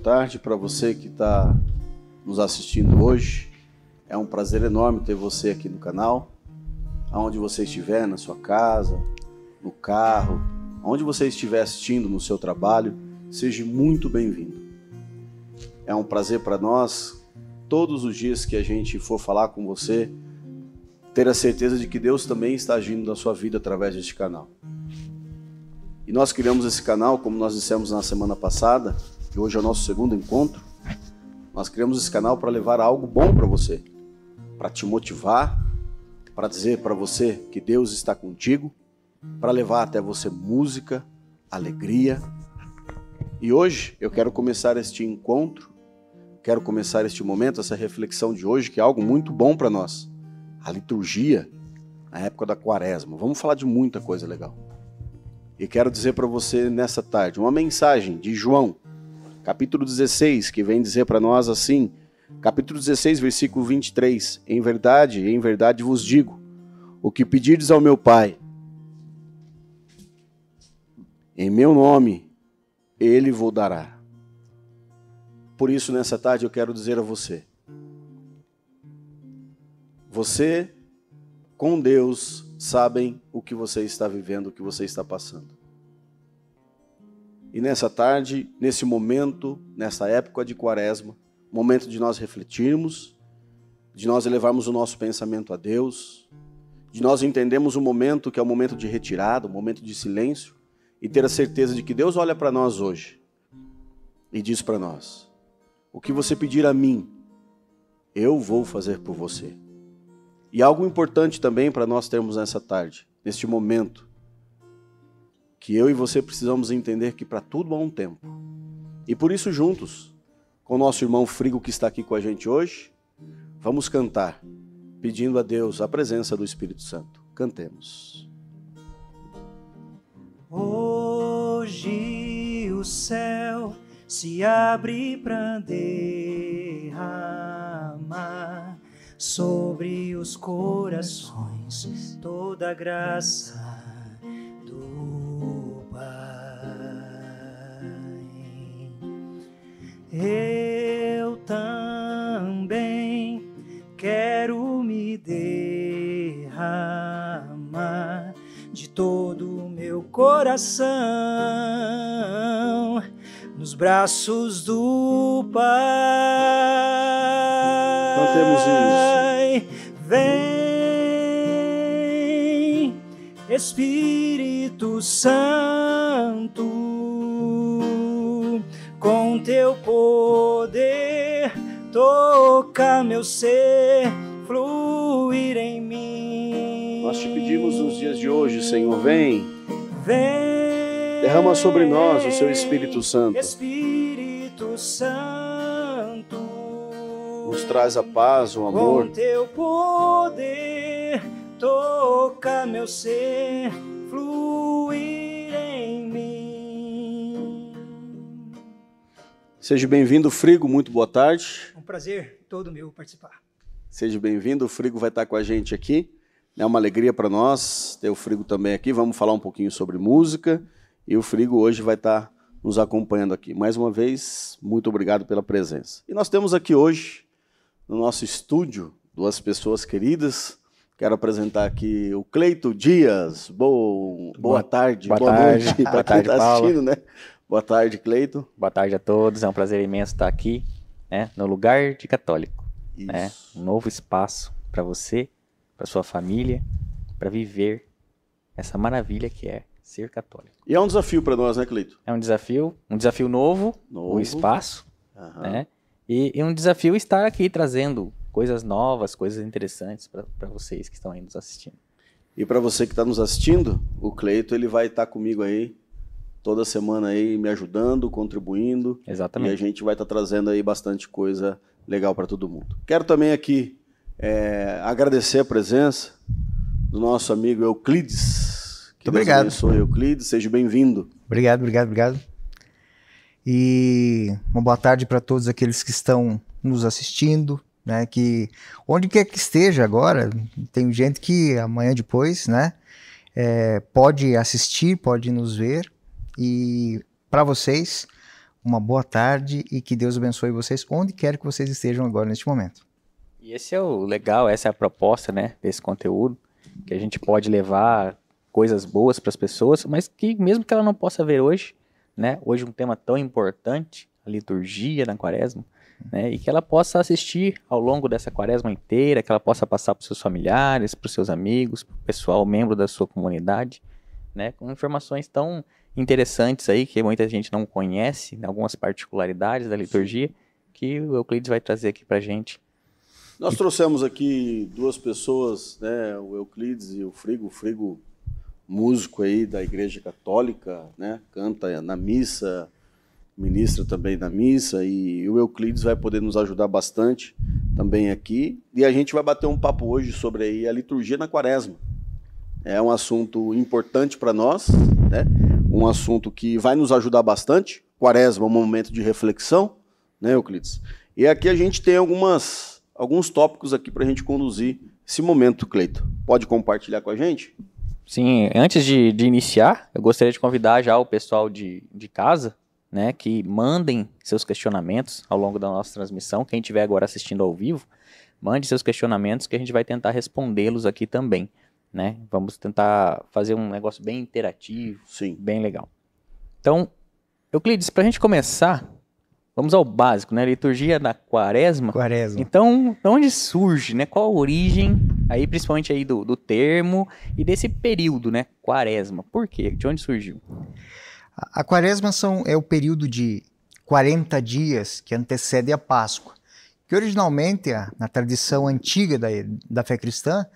tarde para você que está nos assistindo hoje. É um prazer enorme ter você aqui no canal. Aonde você estiver, na sua casa, no carro, aonde você estiver assistindo no seu trabalho, seja muito bem-vindo. É um prazer para nós, todos os dias que a gente for falar com você, ter a certeza de que Deus também está agindo na sua vida através deste canal. E nós criamos esse canal, como nós dissemos na semana passada, que hoje é o nosso segundo encontro. Nós criamos esse canal para levar algo bom para você, para te motivar, para dizer para você que Deus está contigo, para levar até você música, alegria. E hoje eu quero começar este encontro, quero começar este momento, essa reflexão de hoje, que é algo muito bom para nós. A liturgia na época da quaresma. Vamos falar de muita coisa legal. E quero dizer para você nessa tarde uma mensagem de João, capítulo 16, que vem dizer para nós assim: capítulo 16, versículo 23. Em verdade, em verdade vos digo: o que pedirdes ao meu Pai, em meu nome, ele vos dará. Por isso, nessa tarde, eu quero dizer a você: você, com Deus, sabem o que você está vivendo, o que você está passando. E nessa tarde, nesse momento, nessa época de quaresma, momento de nós refletirmos, de nós elevarmos o nosso pensamento a Deus, de nós entendermos o momento que é o momento de retirada, o momento de silêncio, e ter a certeza de que Deus olha para nós hoje e diz para nós: O que você pedir a mim, eu vou fazer por você. E algo importante também para nós termos nessa tarde, neste momento, que eu e você precisamos entender que para tudo há um tempo. E por isso, juntos, com o nosso irmão Frigo que está aqui com a gente hoje, vamos cantar, pedindo a Deus a presença do Espírito Santo. Cantemos. Hoje o céu se abre para derramar sobre os corações toda a graça Eu também quero me derramar de todo o meu coração nos braços do Pai. Cantemos isso. Vem, Espírito Santo toca meu ser, fluir em mim. Nós te pedimos nos dias de hoje, Senhor, vem. Vem. Derrama sobre nós o seu Espírito Santo. Espírito Santo. Nos traz a paz, o amor. Com teu poder, toca meu ser, fluir Seja bem-vindo, Frigo, muito boa tarde. Prazer todo meu participar. Seja bem-vindo, o Frigo vai estar com a gente aqui. É uma alegria para nós ter o Frigo também aqui. Vamos falar um pouquinho sobre música e o Frigo hoje vai estar nos acompanhando aqui. Mais uma vez, muito obrigado pela presença. E nós temos aqui hoje, no nosso estúdio, duas pessoas queridas. Quero apresentar aqui o Cleito Dias. Boa, boa, boa tarde, boa, boa tarde. noite para quem está assistindo, né? Boa tarde, Cleito. Boa tarde a todos. É um prazer imenso estar aqui, né, no lugar de católico, né? Isso. né? Um novo espaço para você, para sua família, para viver essa maravilha que é ser católico. E é um desafio para nós, né, Cleito? É um desafio, um desafio novo, novo. o espaço, uhum. né? E, e, um desafio estar aqui trazendo coisas novas, coisas interessantes para vocês que estão aí nos assistindo. E para você que está nos assistindo, o Cleito ele vai estar tá comigo aí toda semana aí me ajudando, contribuindo. Exatamente. E a gente vai estar tá trazendo aí bastante coisa legal para todo mundo. Quero também aqui é, agradecer a presença do nosso amigo Euclides. Que Muito obrigado. Abençoe, Euclides, seja bem-vindo. Obrigado, obrigado, obrigado. E uma boa tarde para todos aqueles que estão nos assistindo, né? Que onde quer que esteja agora, tem gente que amanhã depois, né? É, pode assistir, pode nos ver e para vocês uma boa tarde e que Deus abençoe vocês onde quer que vocês estejam agora neste momento. E esse é o legal, essa é a proposta, né, desse conteúdo, que a gente pode levar coisas boas para as pessoas, mas que mesmo que ela não possa ver hoje, né, hoje um tema tão importante, a liturgia na quaresma, né, e que ela possa assistir ao longo dessa quaresma inteira, que ela possa passar para seus familiares, para seus amigos, para o pessoal, membro da sua comunidade, né, com informações tão interessantes aí que muita gente não conhece, algumas particularidades da liturgia, que o Euclides vai trazer aqui para gente. Nós trouxemos aqui duas pessoas, né, o Euclides e o Frigo. O Frigo, músico aí da Igreja Católica, né, canta na missa, ministra também na missa, e o Euclides vai poder nos ajudar bastante também aqui. E a gente vai bater um papo hoje sobre aí a liturgia na quaresma. É um assunto importante para nós, né? Um assunto que vai nos ajudar bastante. Quaresma um momento de reflexão, né, Euclides? E aqui a gente tem algumas, alguns tópicos aqui para a gente conduzir esse momento, Cleito. Pode compartilhar com a gente? Sim, antes de, de, iniciar, eu gostaria de convidar já o pessoal de, de casa, né, que mandem seus questionamentos ao longo da nossa transmissão. Quem estiver agora assistindo ao vivo, mande seus questionamentos que a gente vai tentar respondê-los aqui também né? Vamos tentar fazer um negócio bem interativo, Sim. bem legal. Então, Euclides, para a gente começar, vamos ao básico, né? Liturgia da Quaresma. Quaresma. Então, de onde surge, né? Qual a origem, aí principalmente aí do, do termo e desse período, né? Quaresma. Por quê? De onde surgiu? A, a Quaresma são, é o período de 40 dias que antecede a Páscoa, que originalmente, na tradição antiga da, da fé cristã,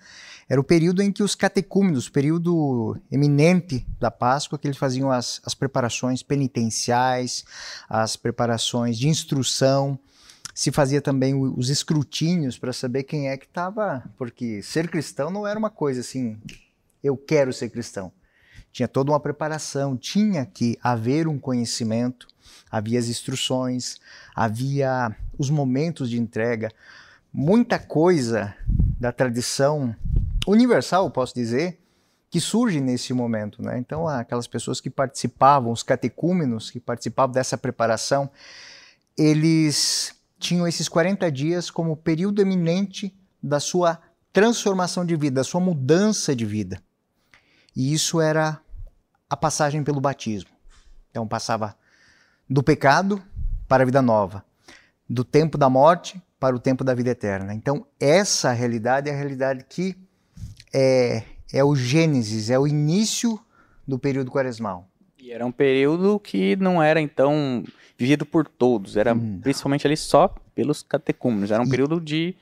era o período em que os catecúmenos, período eminente da Páscoa, que eles faziam as, as preparações penitenciais, as preparações de instrução, se fazia também os escrutínios para saber quem é que estava, porque ser cristão não era uma coisa assim, eu quero ser cristão. Tinha toda uma preparação, tinha que haver um conhecimento, havia as instruções, havia os momentos de entrega, muita coisa da tradição universal, posso dizer, que surge nesse momento. Né? Então, aquelas pessoas que participavam, os catecúmenos que participavam dessa preparação, eles tinham esses 40 dias como período eminente da sua transformação de vida, da sua mudança de vida. E isso era a passagem pelo batismo. Então, passava do pecado para a vida nova, do tempo da morte para o tempo da vida eterna. Então, essa realidade é a realidade que é, é o Gênesis, é o início do período quaresmal. E era um período que não era, então, vivido por todos, era hum. principalmente ali só pelos catecúmenos. Era um e... período de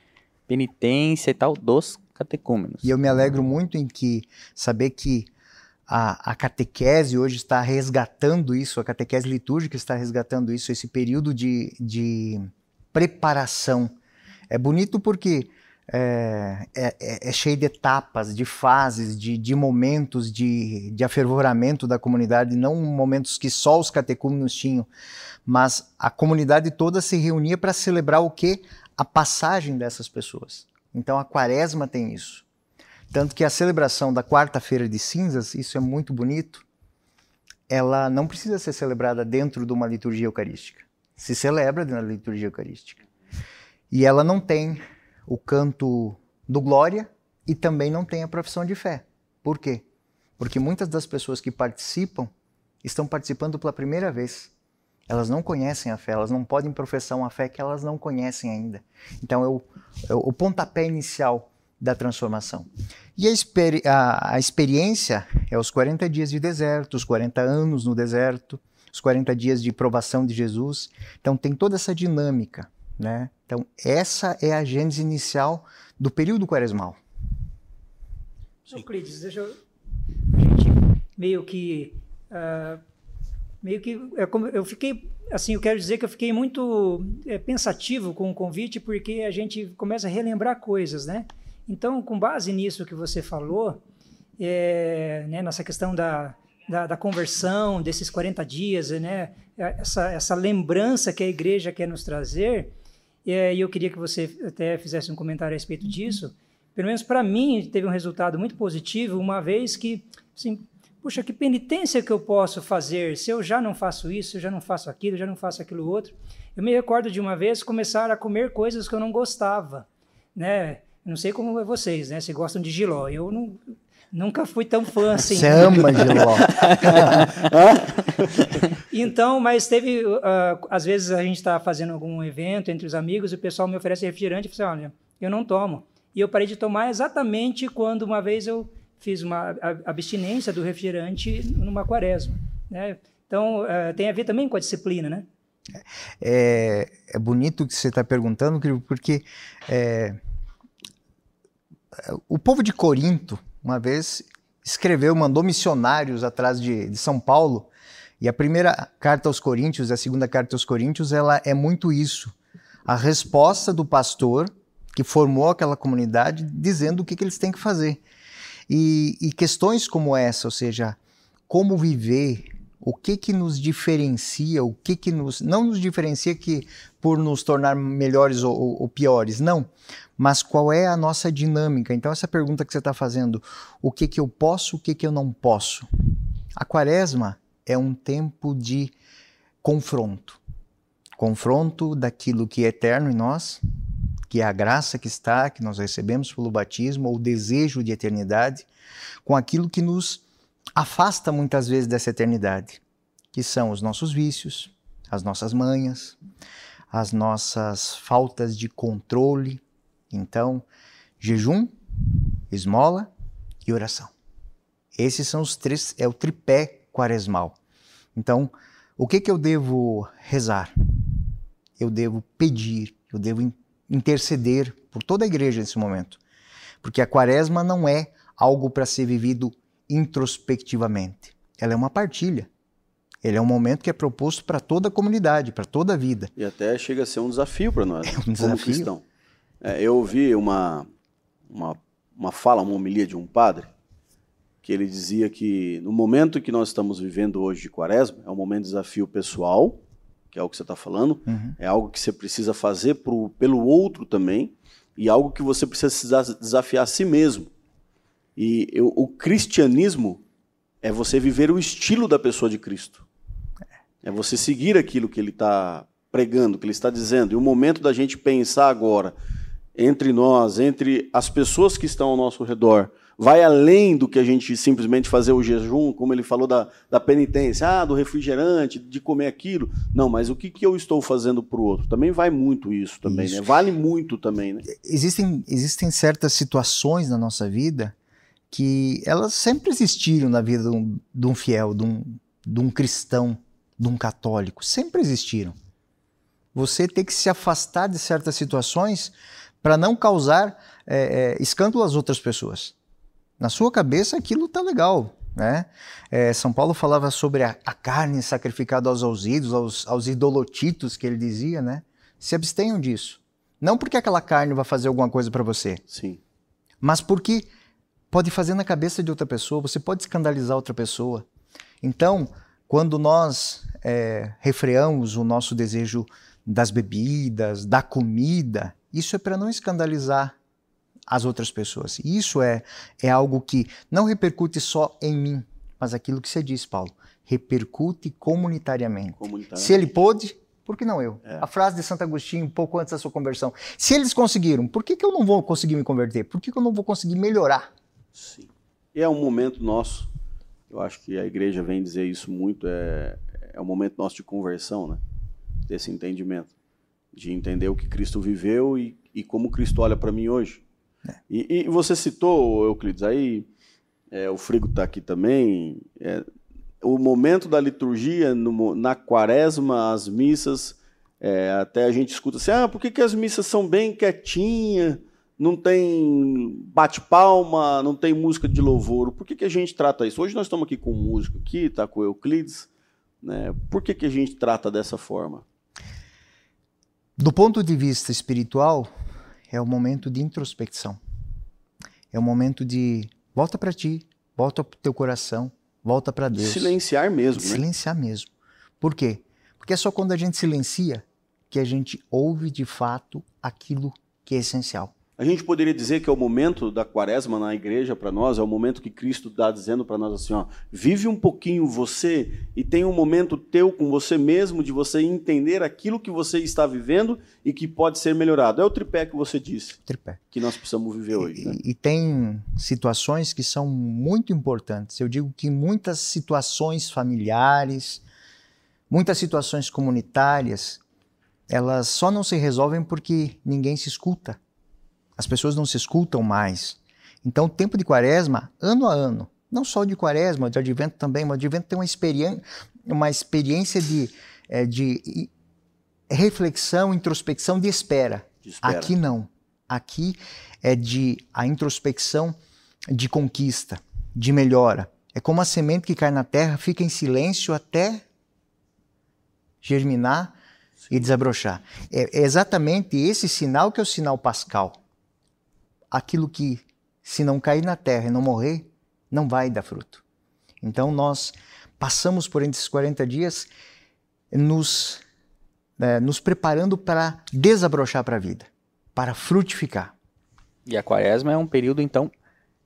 penitência e tal dos catecúmenos. E eu me alegro muito em que saber que a, a, catequese hoje está resgatando isso, a catequese litúrgica está resgatando isso, esse período de, de preparação. É bonito porque é, é, é, é, cheio de etapas, de fases, de, de momentos de, de afervoramento da comunidade, não momentos que só os catecúmenos tinham, mas a comunidade toda se reunia para celebrar o que? A passagem dessas pessoas. Então a quaresma tem isso. Tanto que a celebração da quarta-feira de cinzas, isso é muito bonito, ela não precisa ser celebrada dentro de uma liturgia eucarística. Se celebra na liturgia eucarística. E ela não tem o canto do glória e também não tem a profissão de fé. Por quê? Porque muitas das pessoas que participam estão participando pela primeira vez. Elas não conhecem a fé, elas não podem professar uma fé que elas não conhecem ainda. Então é o, é o pontapé inicial da transformação. E a, experi a, a, experiência é os 40 dias de deserto, os 40 anos no deserto, os 40 dias de provação de Jesus. Então tem toda essa dinâmica. Né? Então, essa é a gênese inicial do período quaresmal. Euclides, deixa eu. Gente, meio que. Uh, meio que. É eu fiquei. Assim, eu quero dizer que eu fiquei muito é, pensativo com o convite, porque a gente começa a relembrar coisas, né? Então, com base nisso que você falou, é, né, nessa questão da, da, da, conversão, desses 40 dias, né? Essa, essa lembrança que a igreja quer nos trazer E eu queria que você até fizesse um comentário a respeito disso. Pelo menos para mim, teve um resultado muito positivo, uma vez que, assim, puxa, que penitência que eu posso fazer se eu já não faço isso, eu já não faço aquilo, já não faço aquilo outro. Eu me recordo de uma vez começar a comer coisas que eu não gostava, né? Não sei como é vocês, né? Se gostam de giló. Eu não, nunca fui tão fã assim. Você ama giló. então, mas teve, uh, às vezes a gente está fazendo algum evento entre os amigos e o pessoal me oferece refrigerante e fala assim, olha, eu não tomo. E eu parei de tomar exatamente quando uma vez eu fiz uma abstinência do refrigerante numa quaresma. Né? Então, uh, tem a ver também com a disciplina, né? É, é bonito o que você está perguntando, porque é, o povo de Corinto, uma vez, escreveu, mandou missionários atrás de, de São Paulo, e a primeira carta aos Coríntios, a segunda carta aos Coríntios, ela é muito isso. A resposta do pastor que formou aquela comunidade dizendo o que, que eles têm que fazer. E, e, questões como essa, ou seja, como viver, o que que nos diferencia, o que que nos não nos diferencia que por nos tornar melhores ou, ou, ou piores, não, mas qual é a nossa dinâmica? Então essa pergunta que você está fazendo, o que que eu posso, o que que eu não posso? A quaresma é um tempo de confronto, confronto daquilo que é eterno em nós que é a graça que está, que nós recebemos pelo batismo, ou o desejo de eternidade, com aquilo que nos afasta muitas vezes dessa eternidade, que são os nossos vícios, as nossas manhas, as nossas faltas de controle. Então, jejum, esmola e oração. Esses são os três, é o tripé quaresmal. Então, o que, que eu devo rezar? Eu devo pedir, eu devo interceder por toda a igreja nesse momento. Porque a quaresma não é algo para ser vivido introspectivamente. Ela é uma partilha. Ele é um momento que é proposto para toda a comunidade, para toda a vida. E até chega a ser um desafio para nós, é um desafio. como cristão. É, eu ouvi uma, uma, uma fala, uma homilia de um padre, que ele dizia que no momento que nós estamos vivendo hoje de quaresma, é um momento de desafio pessoal, que é o que você está falando, uhum. é algo que você precisa fazer pro, pelo outro também, e algo que você precisa desafiar a si mesmo. E eu, o cristianismo é você viver o estilo da pessoa de Cristo. É você seguir aquilo que ele está pregando, que ele está dizendo. E o momento da gente pensar agora, entre nós, entre as pessoas que estão ao nosso redor, vai além do que a gente simplesmente fazer o jejum, como ele falou da, da penitência, ah, do refrigerante, de comer aquilo. Não, mas o que, que eu estou fazendo para o outro? Também vai muito isso também, isso. né? Vale muito também, né? Existem, existem certas situações na nossa vida que elas sempre existiram na vida de um, de um fiel, de um, de um cristão, de um católico. Sempre existiram. Você tem que se afastar de certas situações para não causar é, é, escândalo às outras pessoas. Na sua cabeça aquilo tá legal, né? É, São Paulo falava sobre a, a carne sacrificada aos, aos ídolos, aos, aos idolotitos que ele dizia, né? Se abstenham disso. Não porque aquela carne vai fazer alguma coisa para você. Sim. Mas porque pode fazer na cabeça de outra pessoa, você pode escandalizar outra pessoa. Então, quando nós é, refreamos o nosso desejo das bebidas, da comida, isso é para não escandalizar as outras pessoas. Isso é, é algo que não repercute só em mim, mas aquilo que você disse, Paulo, repercute comunitariamente. comunitariamente. Se ele pôde, por que não eu? É. A frase de Santo Agostinho, um pouco antes da sua conversão. Se eles conseguiram, por que, que eu não vou conseguir me converter? Por que, que eu não vou conseguir melhorar? Sim. E é um momento nosso, eu acho que a igreja vem dizer isso muito, é, é um momento nosso de conversão, né? Desse entendimento. De entender o que Cristo viveu e, e como Cristo olha para mim hoje. É. E, e, você citou, Euclides, aí é, o Frigo está aqui também. É, o momento da liturgia, no, na quaresma, as missas, é, até a gente escuta assim: ah, por que, que as missas são bem quietinhas? Não tem bate-palma, não tem música de louvor. Por que, que a gente trata isso? Hoje nós estamos aqui com um músico aqui, tá com o Euclides. Né? Por que, que a gente trata dessa forma? Do ponto de vista espiritual, é o momento de introspecção. É o momento de volta para ti, volta para o teu coração, volta para Deus. Silenciar mesmo. Né? Silenciar mesmo. Por quê? Porque é só quando a gente silencia que a gente ouve de fato aquilo que é essencial. A gente poderia dizer que é o momento da quaresma na igreja para nós, é o momento que Cristo está dizendo para nós assim, ó, vive um pouquinho você e tem um momento teu com você mesmo de você entender aquilo que você está vivendo e que pode ser melhorado. É o tripé que você disse. Tripé. Que nós precisamos viver hoje. E, né? e tem situações que são muito importantes. Eu digo que muitas situações familiares, muitas situações comunitárias, elas só não se resolvem porque ninguém se escuta. As pessoas não se escutam mais. Então, o tempo de quaresma, ano a ano, não só de quaresma, de advento também, mas o advento tem uma, experiência, uma experiência de, é, de reflexão, introspecção, de espera. de espera. Aqui não. Aqui é de a introspecção de conquista, de melhora. É como a semente que cai na terra, fica em silêncio até germinar e desabrochar. É, é exatamente esse sinal que é o sinal pascal. Aquilo que, se não cair na terra e não morrer, não vai dar fruto. Então nós passamos por esses 40 dias nos, é, nos preparando para desabrochar para a vida, para frutificar. E a quaresma é um período, então,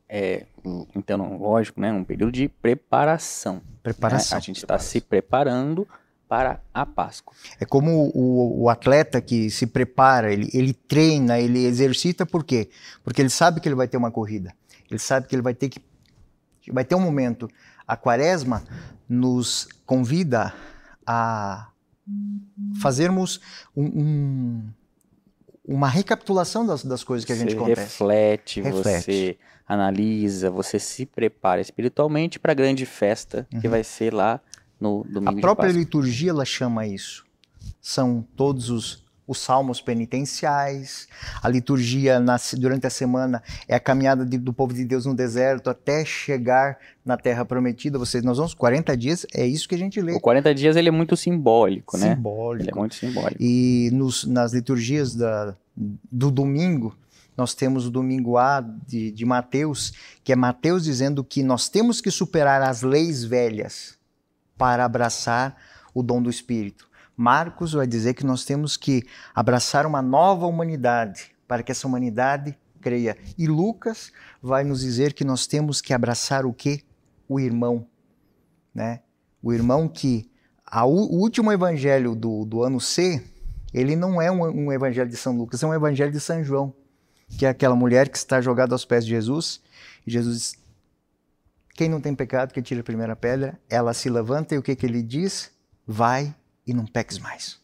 é, então lógico, né, um período de preparação. Preparação. Né? A gente está se preparando para a Páscoa. É como o, o, atleta que se prepara, ele, ele treina, ele exercita, por quê? Porque ele sabe que ele vai ter uma corrida. Ele sabe que ele vai ter que. Vai ter um momento. A quaresma nos convida a fazermos um, um, uma recapitulação das, das coisas que a gente você acontece. Reflete, Reflete. você analisa, você se prepara espiritualmente para a grande festa que Uhum. vai ser lá no domingo A própria liturgia ela chama isso. São todos os, os salmos penitenciais. A liturgia na- durante a semana é a caminhada de- do povo de Deus no deserto até chegar na terra prometida. Vocês, nós vamos 40 dias, é isso que a gente lê. O 40 dias ele é muito simbólico, né? Simbólico. É muito simbólico. E nos- nas liturgias da- do domingo, nós temos o domingo A de, de Mateus, que é Mateus dizendo que nós temos que superar as leis velhas para abraçar o dom do Espírito. Marcos vai dizer que nós temos que abraçar uma nova humanidade para que essa humanidade creia. E Lucas vai nos dizer que nós temos que abraçar o quê? O irmão, né? O irmão que a o último evangelho do, do ano C, ele não é um, um evangelho de São Lucas, é um evangelho de São João, que é aquela mulher que está jogada aos pés de Jesus, e Jesus quem não tem pecado que tire a primeira pedra, ela se levanta e o que, que ele diz? Vai e não peques mais.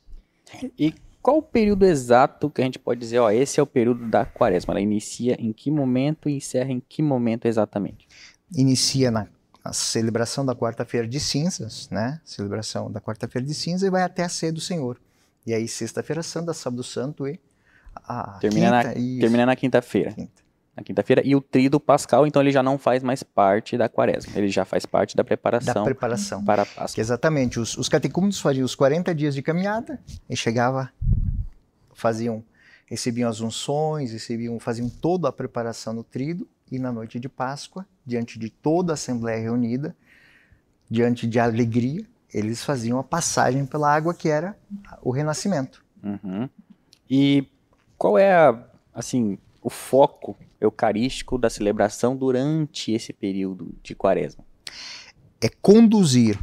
E qual o período exato que a gente pode dizer, ó, esse é o período da quaresma? Ela inicia em que momento e encerra em que momento exatamente? Inicia na, na celebração da quarta-feira de cinzas, né? Celebração da quarta-feira de cinzas e vai até a ceia do Senhor. E aí sexta-feira santa, sábado santo e a Termina na- quinta, isso, Termina na quinta-feira. quinta. Na quinta-feira. E o trido pascal, então, ele já não faz mais parte da quaresma. Ele já faz parte da Da preparação preparação. para a Que Páscoa. exatamente, os, os catecúmenos faziam os 40 dias de caminhada e chegava, faziam, recebiam as unções, recebiam, faziam toda a preparação no trido e na noite de Páscoa, diante de toda a assembleia reunida, diante de alegria, eles faziam a passagem pela água que era o renascimento. Uhum. E qual é, a, assim, o foco eucarístico da celebração durante esse período de quaresma? É conduzir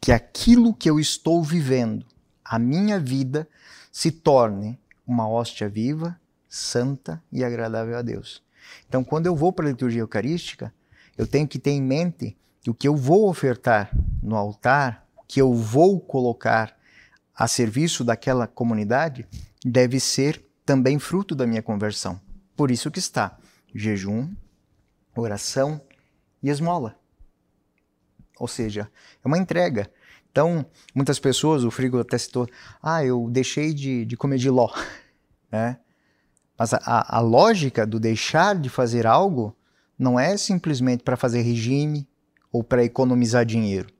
que aquilo que eu estou vivendo, a minha vida, se torne uma hóstia viva, santa e agradável a Deus. Então, quando eu vou para a liturgia eucarística, eu tenho que ter em mente que o que eu vou ofertar no altar, o que eu vou colocar a serviço daquela comunidade, deve ser também fruto da minha conversão. Por isso que está jejum, oração e esmola. Ou seja, é uma entrega. Então, muitas pessoas, o Frigo até citou, ah, eu deixei de, de comer de ló. Né? Mas a, a, lógica do deixar de fazer algo não é simplesmente para fazer regime ou para economizar dinheiro,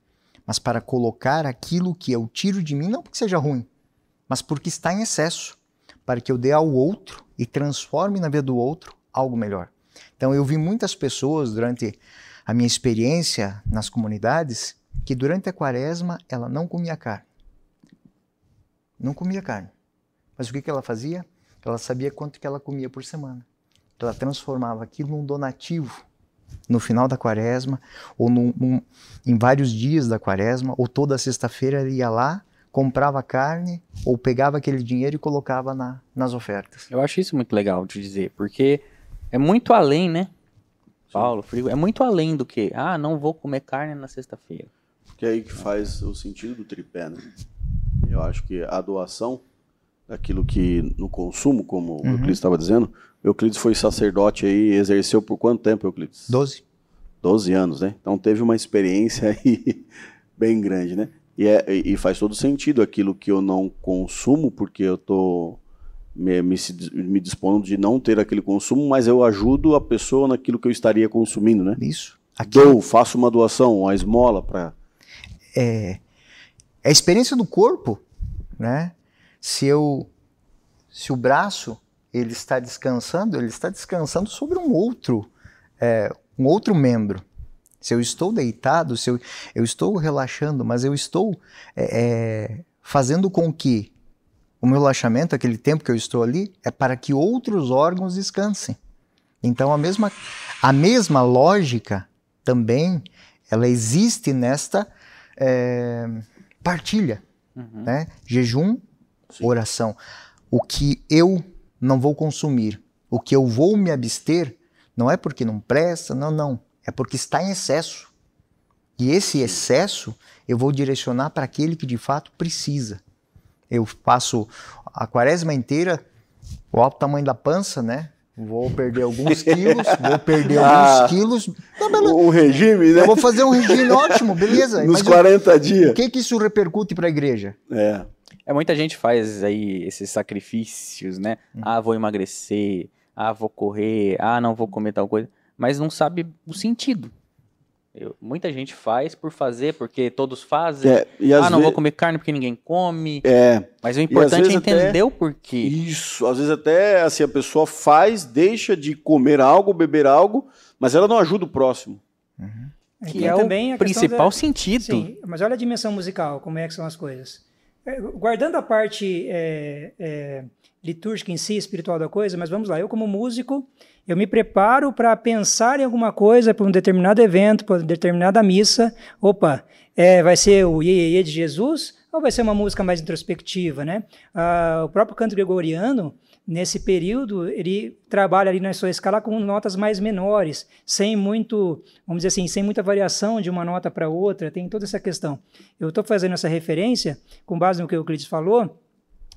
mas para colocar aquilo que eu tiro de mim, não porque seja ruim, mas porque está em excesso, para que eu dê ao outro e transforme na vida do outro algo melhor. Então, eu vi muitas pessoas durante a minha experiência nas comunidades que durante a quaresma ela não comia carne. Não comia carne. Mas o que, que ela fazia? Ela sabia quanto que ela comia por semana. Ela transformava aquilo num donativo no final da quaresma, ou num, num, em vários dias da quaresma, ou toda sexta-feira ela ia lá, comprava carne, ou pegava aquele dinheiro e colocava na, nas ofertas. Eu acho isso muito legal de dizer, porque é muito além, né? Paulo, Frigo, é muito além do que, ah, não vou comer carne na sexta-feira. Que é aí que faz o sentido do tripé, né? Eu acho que a doação daquilo que no consumo, como uhum. o Euclides estava dizendo, Euclides foi sacerdote aí, exerceu por quanto tempo, Euclides? Doze. Doze anos, né? Então teve uma experiência aí bem grande, né? E, é, e faz todo sentido aquilo que eu não consumo, porque eu estou me, me, me, dispondo de não ter aquele consumo, mas eu ajudo a pessoa naquilo que eu estaria consumindo, né? Isso. Aqui... Dou, faço uma doação, uma esmola para. É, é a experiência do corpo, né? Se eu, se o braço ele está descansando, ele está descansando sobre um outro, é, um outro membro. Se eu estou deitado, se eu, eu estou relaxando, mas eu estou é, é, fazendo com que o meu relaxamento, aquele tempo que eu estou ali, é para que outros órgãos descansem. Então a mesma, a mesma lógica também ela existe nesta é, partilha, uhum. né? Jejum, Sim. oração. O que eu não vou consumir, o que eu vou me abster, não é porque não presta, não, não é porque está em excesso. E esse excesso eu vou direcionar para aquele que de fato precisa. Eu passo a quaresma inteira, o alto tamanho da pança, né? Vou perder alguns quilos, vou perder ah, alguns quilos. Um regime, né? Eu vou fazer um regime ótimo, beleza. Nos Mas 40 eu, dias. O que, que isso repercute para a igreja? É. É, muita gente faz aí esses sacrifícios, né? Hum. Ah, vou emagrecer, ah, vou correr, ah, não vou comer tal coisa mas não sabe o sentido. Eu, muita gente faz por fazer, porque todos fazem. É, ah, não vou comer carne porque ninguém come. É. Mas o importante é entender até, o porquê. Isso. Às vezes até assim, a pessoa faz, deixa de comer algo, beber algo, mas ela não ajuda o próximo. Uhum. Que é também o principal da... sentido. Sim, mas olha a dimensão musical, como é que são as coisas. É, guardando a parte é, é, litúrgica em si, espiritual da coisa, mas vamos lá, eu como músico, eu me preparo para pensar em alguma coisa, para um determinado evento, para uma determinada missa. Opa, é, vai ser o Iê, Iê de Jesus ou vai ser uma música mais introspectiva, né? Ah, o próprio canto gregoriano, nesse período, ele trabalha ali na sua escala com notas mais menores, sem muito, vamos dizer assim, sem muita variação de uma nota para outra, tem toda essa questão. Eu estou fazendo essa referência com base no que o Euclides falou,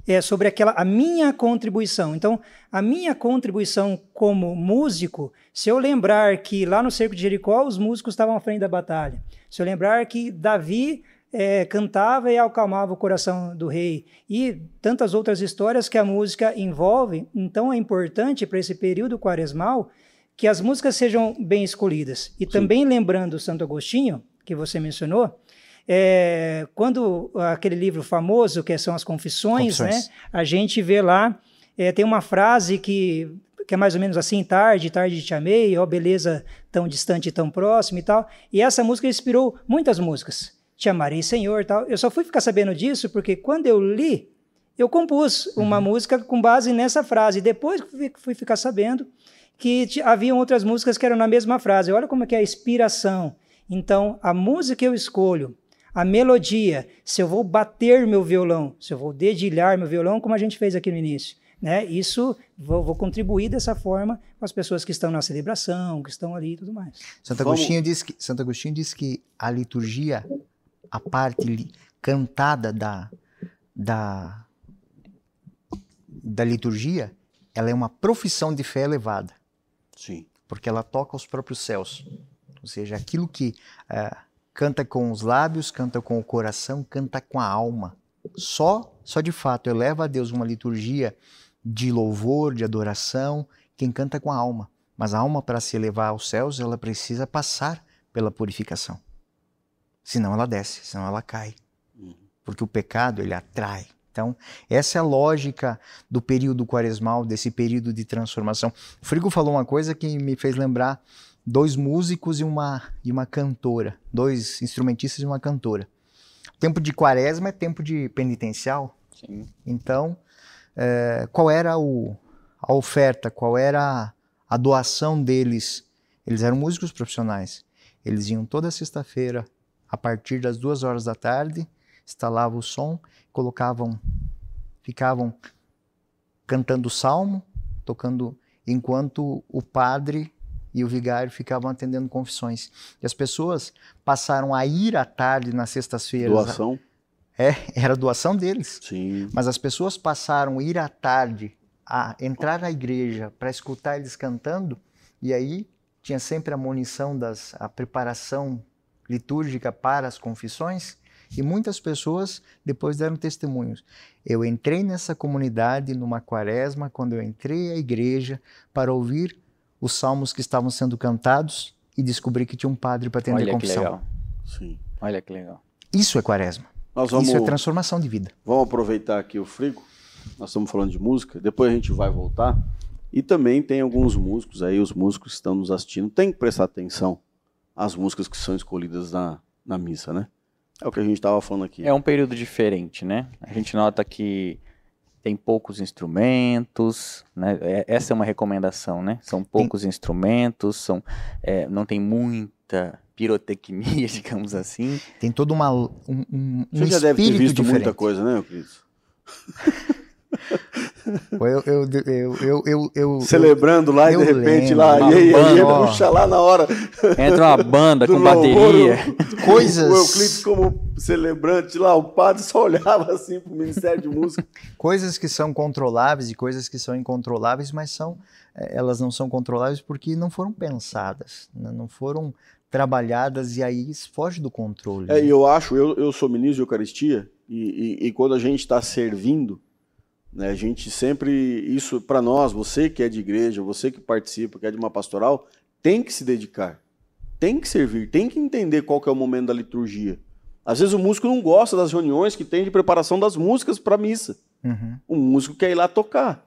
é sobre aquela a minha contribuição. Então, a minha contribuição como músico, se eu lembrar que lá no cerco de Jericó os músicos estavam à frente da batalha, se eu lembrar que Davi é, cantava e acalmava o coração do rei e tantas outras histórias que a música envolve, então é importante para esse período quaresmal que as músicas sejam bem escolhidas. E Sim. também lembrando Santo Agostinho, que você mencionou, é, quando aquele livro famoso, que são as Confissões, né, Confissões. né, a gente vê lá, é, tem uma frase que, que é mais ou menos assim, tarde, tarde te amei, ó beleza tão distante tão próxima e tal. E essa música inspirou muitas músicas. Te amarei, Senhor tal. Eu só fui ficar sabendo disso porque quando eu li, eu compus uma uhum. música com base nessa frase. Depois fui ficar sabendo que haviam outras músicas que eram na mesma frase. Olha como é que é a inspiração. Então, a música que eu escolho, a melodia, se eu vou bater meu violão, se eu vou dedilhar meu violão, como a gente fez aqui no início. Né? Isso vou, vou, contribuir dessa forma com as pessoas que estão na celebração, que estão ali e tudo mais. Santo Agostinho, diz que, Santo Agostinho diz que a liturgia, a parte cantada da, da, da liturgia, ela é uma profissão de fé elevada. Sim. Porque ela toca os próprios céus. Ou seja, aquilo que uh, canta com os lábios, canta com o coração, canta com a alma. Só, só de fato eleva a Deus uma liturgia de louvor, de adoração, quem canta com a alma. Mas a alma, para se elevar aos céus, ela precisa passar pela purificação. Senão ela desce, senão ela cai. Porque o pecado, ele atrai. Então, essa é a lógica do período quaresmal, desse período de transformação. O Frigo falou uma coisa que me fez lembrar dois músicos e uma, e uma cantora, dois instrumentistas e uma cantora. Tempo de quaresma é tempo de penitencial. Sim. Então, é, qual era o, a oferta, qual era a, doação deles. Eles eram músicos profissionais. Eles iam toda sexta-feira, a partir das duas horas da tarde, instalavam o som, colocavam, ficavam cantando salmo, tocando, enquanto o padre e o vigário ficavam atendendo confissões. E as pessoas passaram a ir à tarde nas sextas-feiras. Doação? É, era doação deles. Sim. Mas as pessoas passaram a ir à tarde a entrar na igreja para escutar eles cantando, e aí tinha sempre a munição das a preparação litúrgica para as confissões, e muitas pessoas depois deram testemunhos. Eu entrei nessa comunidade numa quaresma quando eu entrei à igreja para ouvir os salmos que estavam sendo cantados e descobri que tinha um padre para atender Olha a confissão. que legal. Sim. Olha que legal. Isso é quaresma. Nós vamos, Isso é transformação de vida. vamos aproveitar aqui o frigo. Nós estamos falando de música, depois a gente vai voltar. E também tem alguns músicos aí, os músicos que estão nos assistindo, tem que prestar atenção às músicas que são escolhidas na, na missa, né? É o que a gente estava falando aqui. É um período diferente, né? A gente nota que tem poucos instrumentos, né? É- Essa é uma recomendação, né? São poucos instrumentos, são, é, não tem muita pirotecnia, digamos assim. Tem todo uma, um, um, um Você já deve ter espírito visto diferente. muita coisa, né, Cris? Eu, eu, eu, eu, eu, eu, Celebrando lá e de repente lembro. lá, e aí, aí puxa lá na hora. Entra uma banda com bateria. o- Coisas- O Euclides como celebrante lá, o padre só olhava assim pro Ministério de Música. coisas que são controláveis e coisas que são incontroláveis, mas são eh, elas não são controláveis porque não foram pensadas, né? não foram trabalhadas e aí foge do controle. É, né? e eu acho, eu, eu sou ministro de Eucaristia, e, e- e quando a gente está servindo, a gente sempre, isso para nós, você que é de igreja, você que participa, que é de uma pastoral, tem que se dedicar, tem que servir, tem que entender qual que é o momento da liturgia. Às vezes o músico não gosta das reuniões que tem de preparação das músicas para a missa. Uhum. O músico quer ir lá tocar.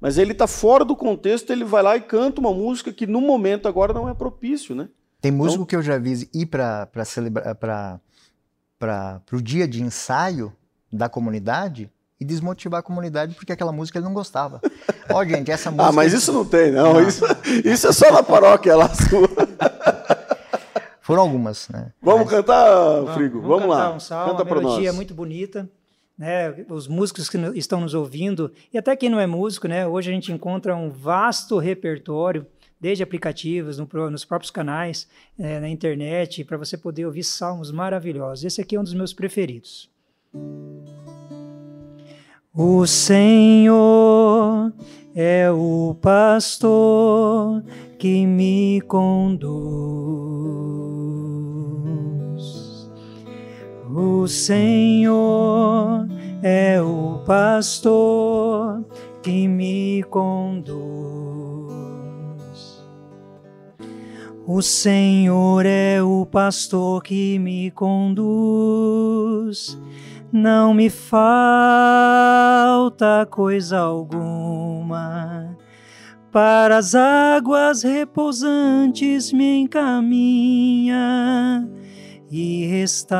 Mas ele está fora do contexto, ele vai lá e canta uma música que no momento agora não é propício, né? Tem músico que eu já vi ir para celebrar para para o dia de ensaio da comunidade e desmotivar a comunidade porque aquela música ele não gostava. Ó, gente, essa música Ah, mas isso não tem, não. Não. Isso, isso é só na paróquia lá sua. foram algumas, né? Vamos Mas- cantar, Frigo? Vamos, cantar lá. Um salmo, Canta para melodia nós. muito bonita. Né, os músicos que estão nos ouvindo, e até quem não é músico, né, hoje a gente encontra um vasto repertório, desde aplicativos, no nos próprios canais, eh, na internet, para você poder ouvir salmos maravilhosos. Esse aqui é um dos meus preferidos. O Senhor é o pastor que me conduz. O Senhor é o pastor que me conduz. O Senhor é o pastor que me conduz. Não me falta coisa alguma. Para as águas repousantes me encaminha e restaura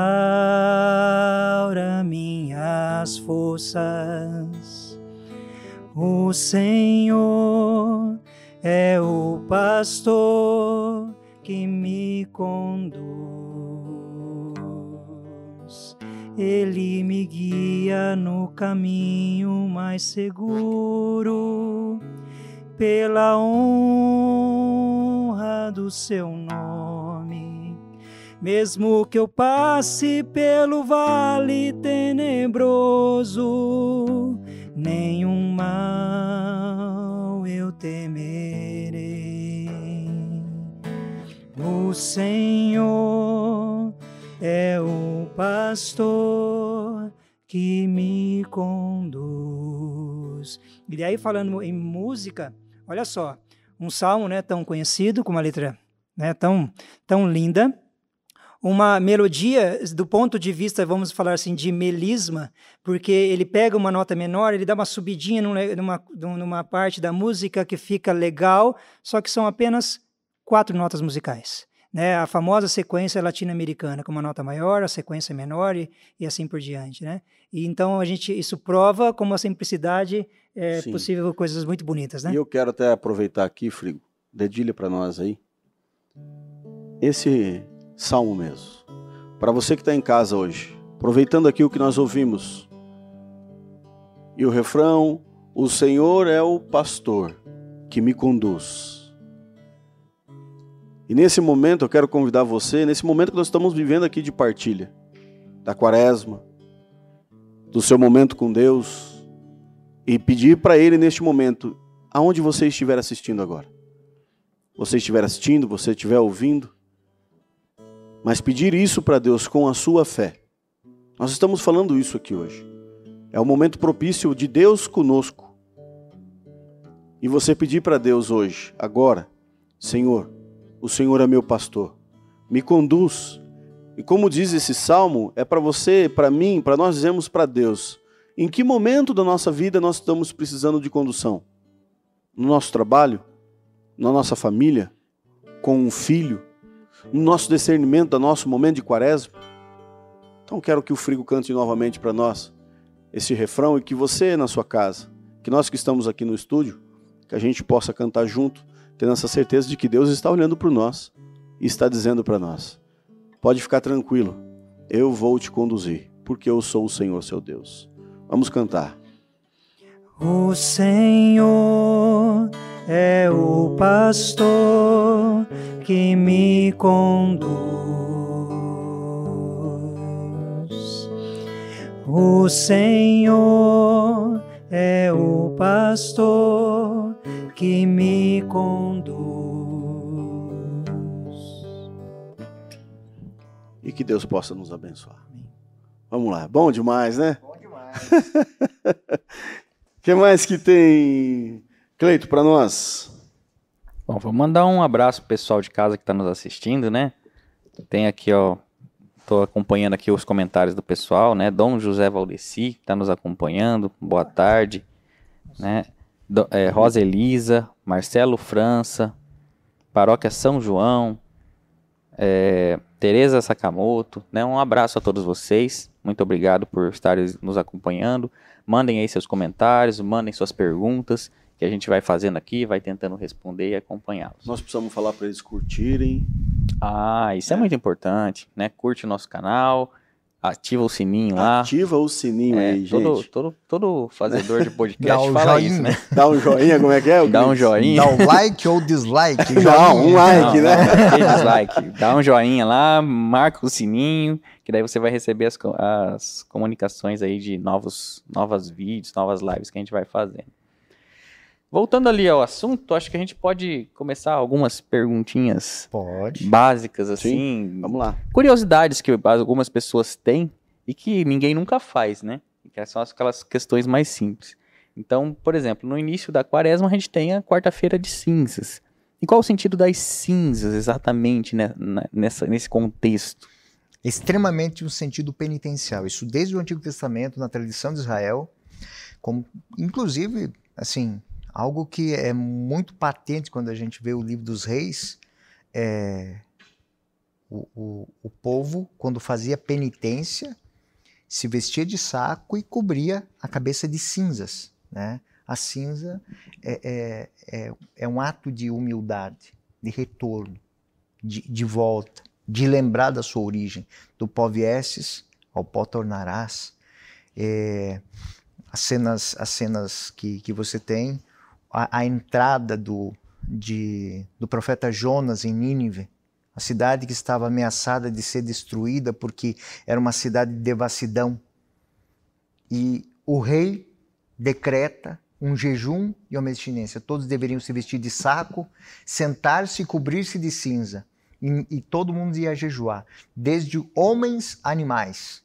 minhas forças. O Senhor é o pastor que me conduz. Ele me guia no caminho mais seguro, pela honra do seu nome. Mesmo que eu passe pelo vale tenebroso, nenhum mal eu temerei. O Senhor pastor que me conduz. E daí, falando em música, olha só, um salmo né, tão conhecido, com uma letra né, tão, tão linda, uma melodia do ponto de vista, vamos falar assim, de melisma, porque ele pega uma nota menor, ele dá uma subidinha num- numa, numa parte da música que fica legal, só que são apenas quatro notas musicais. Né? A famosa sequência latino-americana, com uma nota maior, a sequência menor e, e, assim por diante, né? E então a gente isso prova como a simplicidade é Sim. possível coisas muito bonitas, né? E eu quero até aproveitar aqui, Frigo, dedilha para nós aí. Esse salmo mesmo. Para você que está em casa hoje, aproveitando aqui o que nós ouvimos. E o refrão: O Senhor é o pastor que me conduz e nesse momento eu quero convidar você, nesse momento que nós estamos vivendo aqui de partilha, da quaresma, do seu momento com Deus, e pedir para Ele neste momento, aonde você estiver assistindo agora. Você estiver assistindo, você estiver ouvindo, mas pedir isso para Deus com a sua fé. Nós estamos falando isso aqui hoje. É o momento propício de Deus conosco. E você pedir para Deus hoje, agora, Senhor, o Senhor é meu pastor, me conduz. E como diz esse salmo, é para você, para mim, para nós dizermos para Deus, em que momento da nossa vida nós estamos precisando de condução? No nosso trabalho? Na nossa família? Com um filho? No nosso discernimento, do nosso momento de quaresma? Então quero que o Frigo cante novamente para nós esse refrão e que você na sua casa, que nós que estamos aqui no estúdio, que a gente possa cantar junto tendo essa certeza de que Deus está olhando para nós e está dizendo para nós: pode ficar tranquilo, eu vou te conduzir, porque eu sou o Senhor seu Deus. Vamos cantar. O Senhor é o pastor que me conduz. O Senhor é o pastor que me conduz. E que Deus possa nos abençoar. Vamos lá, bom demais, né? Bom demais. O que mais que tem, Cleito, para nós? Bom, vou mandar um abraço pro pessoal de casa que está nos assistindo, né? Tem aqui, ó, tô acompanhando aqui os comentários do pessoal, né? Dom José Valdeci está nos acompanhando, boa tarde, né? do, é, Rosa Elisa, Marcelo França, Paróquia São João, é, Tereza Sakamoto, né? Um abraço a todos vocês. Muito obrigado por estarem nos acompanhando. Mandem aí seus comentários, mandem suas perguntas que a gente vai fazendo aqui, vai tentando responder e acompanhá-los. Nós precisamos falar para eles curtirem. Ah, isso é. é muito importante, né? Curte o nosso canal, Ativa o sininho lá. Ativa o sininho é, aí, todo, gente. Todo, todo fazedor de podcast um fala joinha. isso, né? Dá um joinha, como é que é? Dá um joinha. Dá um like ou dislike. Não, um like, não, né? Não, dislike. Dá um joinha lá, marca o sininho, que daí você vai receber as, as comunicações aí de novos, novos vídeos, novas lives que a gente vai fazendo. Voltando ali ao assunto, acho que a gente pode começar algumas perguntinhas pode. básicas, assim. Sim, vamos lá. Curiosidades que algumas pessoas têm e que ninguém nunca faz, né? Que são aquelas questões mais simples. Então, por exemplo, no início da quaresma a gente tem a quarta-feira de cinzas. E qual o sentido das cinzas exatamente né, nessa, nesse contexto? Extremamente um sentido penitencial. Isso desde o Antigo Testamento, na tradição de Israel, como inclusive, assim, Algo que é muito patente quando a gente vê o livro dos reis, é o, o, o povo, quando fazia penitência, se vestia de saco e cobria a cabeça de cinzas. Né? A cinza é, é, é, é um ato de humildade, de retorno, de, de volta, de lembrar da sua origem. Do pó viesses, ao pó tornarás. É, as cenas, as cenas que, que você tem a, a entrada do, de, do profeta Jonas em Nínive, a cidade que estava ameaçada de ser destruída porque era uma cidade de devassidão. E o rei decreta um jejum e uma abstinência. Todos deveriam se vestir de saco, sentar-se e cobrir-se de cinza. E, e, todo mundo ia jejuar, desde homens a animais.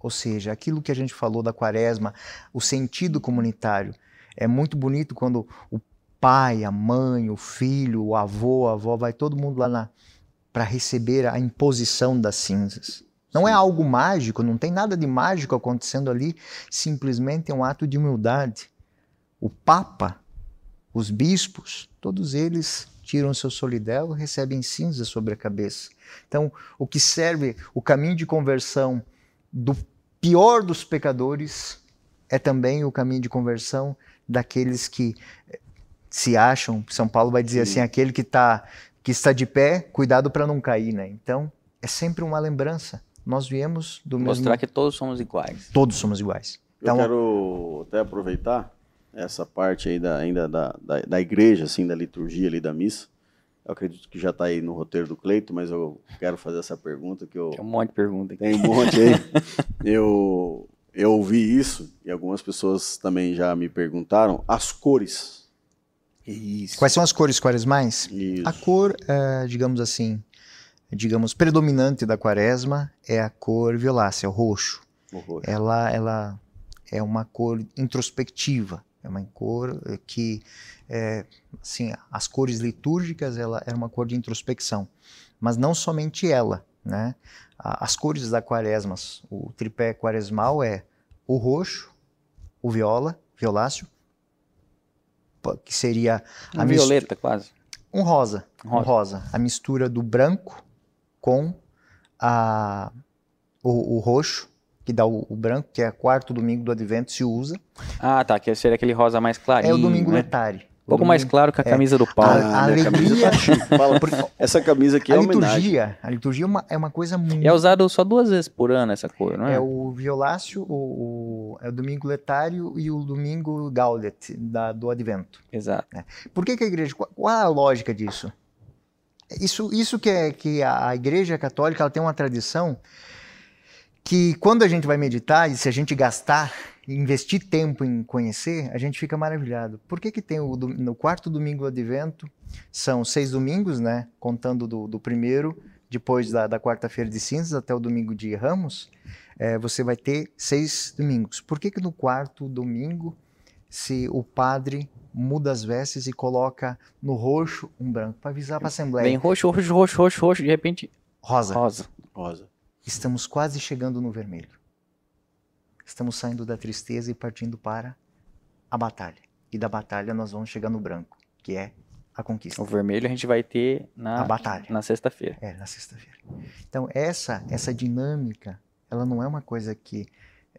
Ou seja, aquilo que a gente falou da quaresma, o sentido comunitário. É muito bonito quando o pai, a mãe, o filho, o avô, a avó, vai todo mundo lá para receber a imposição das cinzas. Não é algo mágico, não tem nada de mágico acontecendo ali, simplesmente é um ato de humildade. O Papa, os bispos, todos eles tiram seu solidel e recebem cinza sobre a cabeça. Então, o que serve, o caminho de conversão do pior dos pecadores é também o caminho de conversão daqueles que eh, se acham, São Paulo vai dizer Sim. assim, aquele que, tá, que está de pé, cuidado para não cair, né? Então, é sempre uma lembrança. Nós viemos do Mostrar mesmo... Mostrar que todos somos iguais. Todos somos iguais. Então, Eu quero até aproveitar essa parte aí da, ainda da, da, da, igreja, assim, da liturgia ali da missa. Eu acredito que já está aí no roteiro do Cleito, mas eu quero fazer essa pergunta que eu... Tem um monte de pergunta aqui. Tem um monte aí. eu, eu ouvi isso e algumas pessoas também já me perguntaram as cores. Isso. Quais são as cores quaresmais? Isso. A cor, é, digamos assim, digamos, predominante da quaresma é a cor violácea, o roxo. O roxo. Ela, ela é uma cor introspectiva, é uma cor que, é, assim, as cores litúrgicas, ela é uma cor de introspecção. Mas não somente ela, né? As cores da quaresma, o tripé quaresmal é o roxo, o viola, violáceo, que seria a um violeta quase. Um rosa, rosa, um rosa, a mistura do branco com a, o, o roxo que dá o, o, branco, que é quarto domingo do Advento, se usa. Ah, tá, que seria aquele rosa mais clarinho. É o domingo né? letare. Um pouco mais claro que a é. camisa é. do Paulo. A, a alegria... Tá Fala, essa camisa aqui a é liturgia, homenagem. A liturgia é uma, é uma coisa muito... É usado só duas vezes por ano essa cor, não é? É o violáceo, o, o é o domingo letário e o domingo gaudet, da, do Advento. Exato. É. Por que, que a igreja... Qual, qual é a lógica disso? Isso, isso que, é, que a, a igreja católica ela tem uma tradição que quando a gente vai meditar, e se a gente gastar, investir tempo em conhecer, a gente fica maravilhado. Por que, que tem o, no quarto domingo do advento, são seis domingos, né? Contando do, do primeiro, depois da, da quarta-feira de cinzas até o domingo de ramos, é, você vai ter seis domingos. Por que, que no quarto domingo, se o padre muda as vestes e coloca no roxo um branco, para avisar para a Assembleia? Vem roxo, roxo, roxo, roxo, roxo, de repente... Rosa. Rosa. Rosa. Estamos quase chegando no vermelho. Estamos saindo da tristeza e partindo para a batalha. E da batalha nós vamos chegar no branco, que é a conquista. O vermelho a gente vai ter na a batalha. Na sexta-feira. É, na sexta-feira. Então essa essa dinâmica, ela não é uma coisa que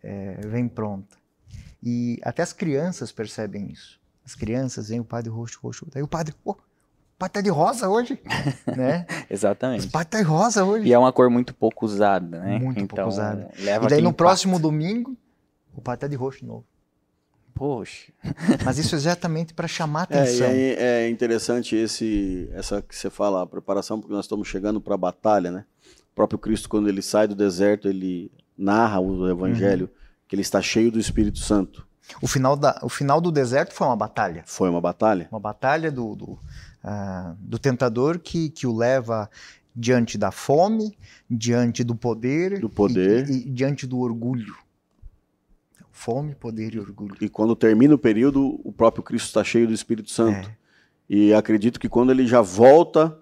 é, vem pronta. E até as crianças percebem isso. As crianças veem o padre roxo, roxo. Daí o padre, oh, pai tá de rosa hoje, né? Exatamente. O pai tá de rosa hoje. E é uma cor muito pouco usada, né? Muito então, pouco usada. Leva e daí no impacto. próximo domingo, o pai tá de roxo de novo. Poxa. Mas isso é exatamente para chamar atenção. É, é, interessante esse, essa que você fala, a preparação, porque nós estamos chegando para a batalha, né? O próprio Cristo, quando ele sai do deserto, ele narra o evangelho, uhum. que ele está cheio do Espírito Santo. O final, da, o final do deserto foi uma batalha. Foi uma batalha? Uma batalha do, do uh, do tentador que, que o leva diante da fome, diante do poder, do poder. E, e, diante do orgulho. Fome, poder e orgulho. E quando termina o período, o próprio Cristo está cheio do Espírito Santo. É. E acredito que quando ele já volta,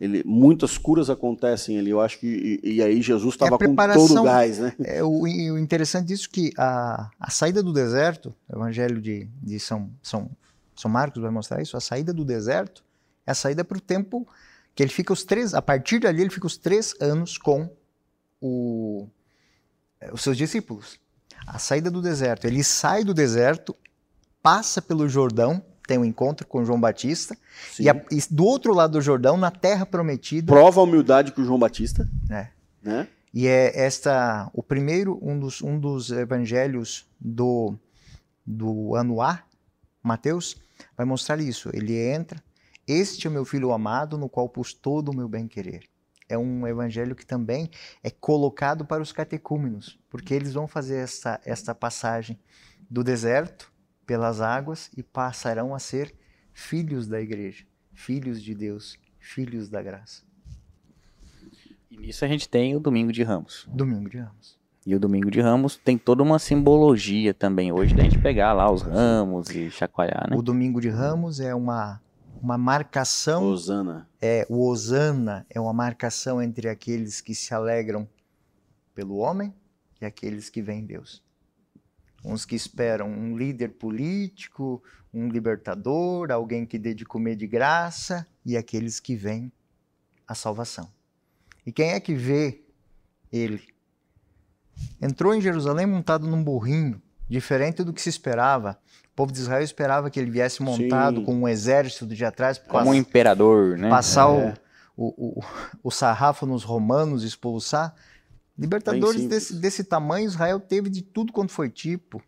ele, muitas curas acontecem ali. Eu acho que e, e aí Jesus estava é com todo o gás, né? É o, o interessante disso que a, a saída do deserto, o Evangelho de, de São, São, São Marcos vai mostrar isso. A saída do deserto é a saída para o tempo que ele fica os três, a partir dali ele fica os três anos com o, é, os seus discípulos. A saída do deserto, ele sai do deserto, passa pelo Jordão, tem um encontro com João Batista, e, a, e, do outro lado do Jordão, na terra prometida. Prova a humildade com João Batista. É. Né? E é esta, o primeiro, um dos, um dos evangelhos do, do ano A, Mateus, vai mostrar isso. Ele entra, este é o meu filho amado, no qual pus todo o meu bem-querer. É um evangelho que também é colocado para os catecúmenos, porque eles vão fazer essa, esta passagem do deserto pelas águas e passarão a ser filhos da igreja, filhos de Deus, filhos da graça. E nisso a gente tem o Domingo de Ramos. Domingo de Ramos. E o Domingo de Ramos tem toda uma simbologia também hoje da gente pegar lá os ramos e chacoalhar, né? O Domingo de Ramos é uma uma marcação. Osana. É, o Osana é uma marcação entre aqueles que se alegram pelo homem e aqueles que veem Deus. Uns que esperam um líder político, um libertador, alguém que dê de comer de graça, e aqueles que veem a salvação. E quem é que vê ele? Entrou em Jerusalém montado num burrinho, diferente do que se esperava. O povo de Israel esperava que ele viesse montado Sim. com um exército de atrás, Como um imperador, né? passar É. o, o, o, o sarrafo nos romanos, expulsar. Libertadores desse, desse tamanho, Israel teve de tudo quanto foi tipo,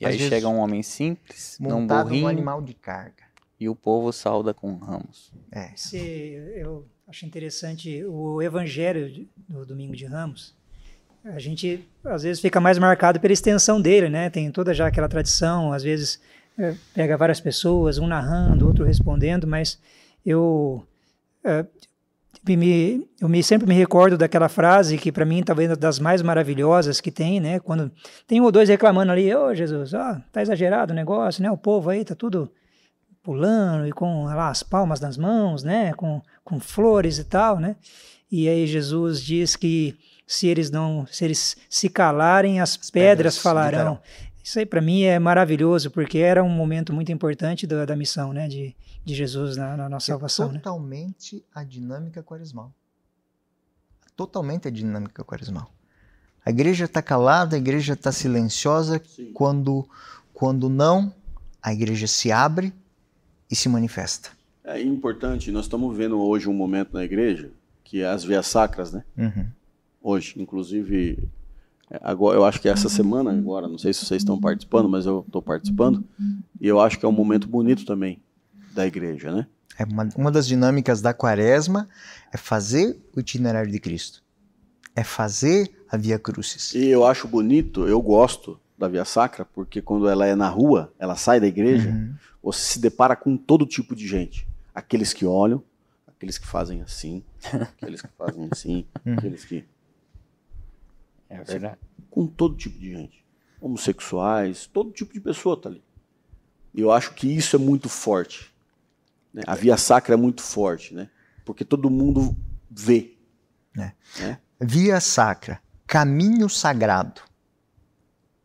E aí Às vezes- chega um homem simples, num montado burrinho, num animal de carga. e o povo sauda com ramos. É. Se, eu acho interessante o evangelho do Domingo de Ramos. A gente às vezes fica mais marcado pela extensão dele, né? Tem toda já aquela tradição, às vezes é, pega várias pessoas, um narrando, outro respondendo, mas eu é, me, eu me sempre me recordo daquela frase que para mim talvez uma das mais maravilhosas que tem, né? Quando tem um ou dois reclamando ali, ô Jesus, ó, tá exagerado o negócio, né? O povo aí tá tudo pulando e com lá, as palmas nas mãos, né? Com, com flores e tal, né? E aí Jesus diz que se eles não, se eles se calarem, as, pedras, pedras falarão. Isso aí para mim é maravilhoso porque era um momento muito importante da, da missão, né? De, de Jesus na, na nossa salvação, é né? totalmente a dinâmica quaresmal. Totalmente a dinâmica quaresmal. A igreja está calada, a igreja está silenciosa. Sim. Quando, quando não, a igreja se abre e se manifesta. É importante, nós estamos vendo hoje um momento na igreja que é as vias sacras, né? Uhum. Hoje, inclusive, é, agora, eu acho que essa semana, agora, não sei se vocês estão participando, mas eu estou participando, e eu acho que é um momento bonito também da igreja, né? É uma, uma das dinâmicas da quaresma é fazer o itinerário de Cristo. É fazer a Via Crucis. E eu acho bonito, eu gosto da via sacra, porque quando ela é na rua, ela sai da igreja, Uhum. você se depara com todo tipo de gente. Aqueles que olham, aqueles que fazem assim, aqueles que fazem assim, aqueles que. É verdade. com todo tipo de gente. Homossexuais, todo tipo de pessoa tá ali. E eu acho que isso é muito forte. né? A via sacra é muito forte, né? Porque todo mundo vê. Via Sacra, caminho sagrado.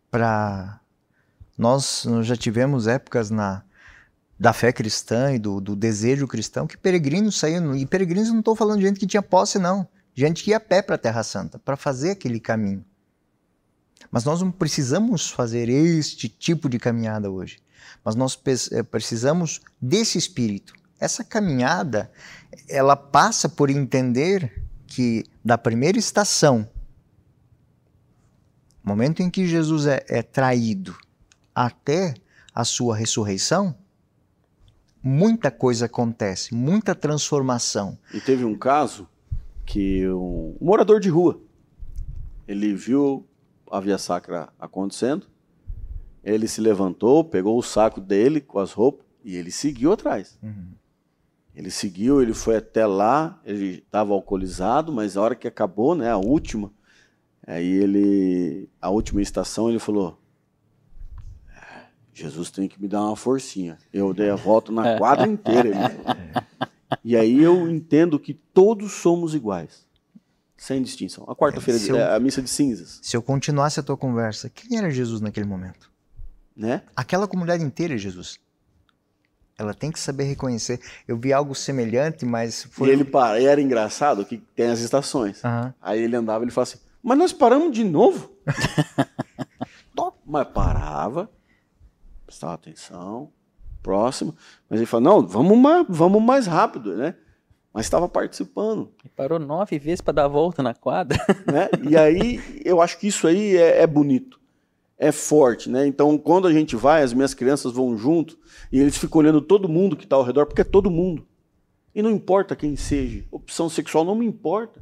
Para nós, nós já tivemos épocas na da fé cristã e do, do desejo cristão que peregrinos saíam. E peregrinos não estou falando de gente que tinha posse, não. Gente que ia a pé para a Terra Santa, para fazer aquele caminho. Mas nós não precisamos fazer este tipo de caminhada hoje. Mas nós eh, precisamos desse espírito. Essa caminhada, ela passa por entender que da primeira estação, momento em que Jesus é, é traído, até a sua ressurreição, muita coisa acontece, muita transformação. E teve um caso que um, um morador de rua, ele viu a via sacra acontecendo, ele se levantou, pegou o saco dele com as roupas e ele seguiu atrás. Ele seguiu, ele foi até lá, ele estava alcoolizado, mas a hora que acabou, né, a última, aí ele, a última estação, ele falou: "É, Jesus tem que me dar uma forcinha. Eu dei a volta na quadra inteira. Ele falou. E aí eu entendo que todos somos iguais, sem distinção. A quarta-feira, É, é a missa de cinzas, Se eu continuasse a tua conversa, quem era Jesus naquele momento? né? Aquela comunidade inteira é Jesus. Ela tem que saber reconhecer. Eu vi algo semelhante, mas foi. E ele para, e era engraçado que tem as estações. Aham. Aí ele andava e ele falava assim, mas nós paramos de novo? Mas parava, prestava atenção, próximo. Mas ele falou, não, vamos mais, vamos mais rápido, né? Mas estava participando, E parou nove vezes para dar a volta na quadra. né? E aí, eu acho que isso aí é, é bonito, é forte, né? Então, quando a gente vai, as minhas crianças vão junto, e eles ficam olhando todo mundo que está ao redor, porque é todo mundo. E não importa quem seja, opção sexual não me importa.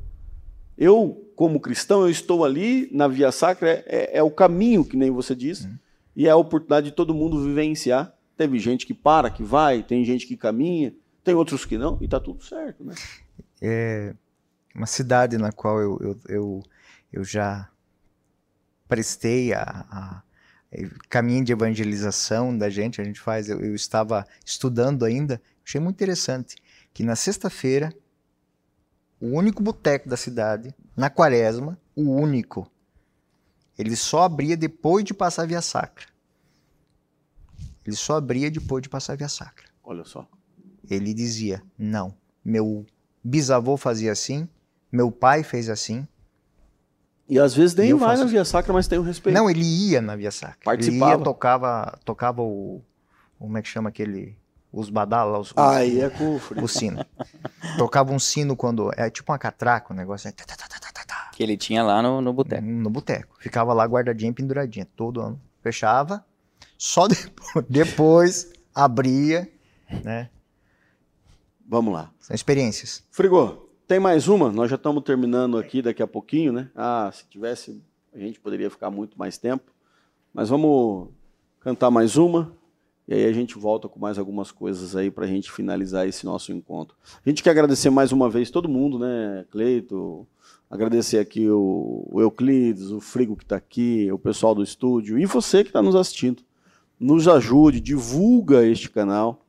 Eu, como cristão, eu estou ali na via sacra, é, é- é o caminho, que nem você disse, e é a oportunidade de todo mundo vivenciar. Teve gente que para, que vai, tem gente que caminha, tem outros que não, e tá tudo certo, né? É uma cidade na qual eu, eu, eu, eu já prestei a- a caminho de evangelização da gente, a gente faz, eu, eu estava estudando ainda, achei muito interessante que na sexta-feira, o único boteco da cidade, na quaresma, o único, ele só abria depois de passar a via sacra. Ele só abria depois de passar a via sacra. Olha só. Ele dizia: não, meu bisavô fazia assim, meu pai fez assim. E às vezes nem vai na Via Sacra, mas tem o um respeito. Não, ele ia na Via Sacra. Participava. Ele ia, tocava, tocava o. Como é que chama aquele. Os badala, os, ah, aí é cufre. o sino. Tocava um sino quando. É tipo uma catraca, o um negócio. É, que ele tinha lá no, no boteco. No boteco. Ficava lá guardadinha, penduradinha, todo ano. Fechava. Só depois, depois abria, né? Vamos lá. São experiências. Frigor, tem mais uma? Nós já estamos terminando aqui daqui a pouquinho, né? Ah, se tivesse, a gente poderia ficar muito mais tempo. Mas vamos cantar mais uma. E aí a gente volta com mais algumas coisas aí para a gente finalizar esse nosso encontro. A gente quer agradecer mais uma vez todo mundo, né? Cleito, agradecer aqui o, o Euclides, o Frigo que está aqui, o pessoal do estúdio e você que está nos assistindo. Nos ajude, divulga este canal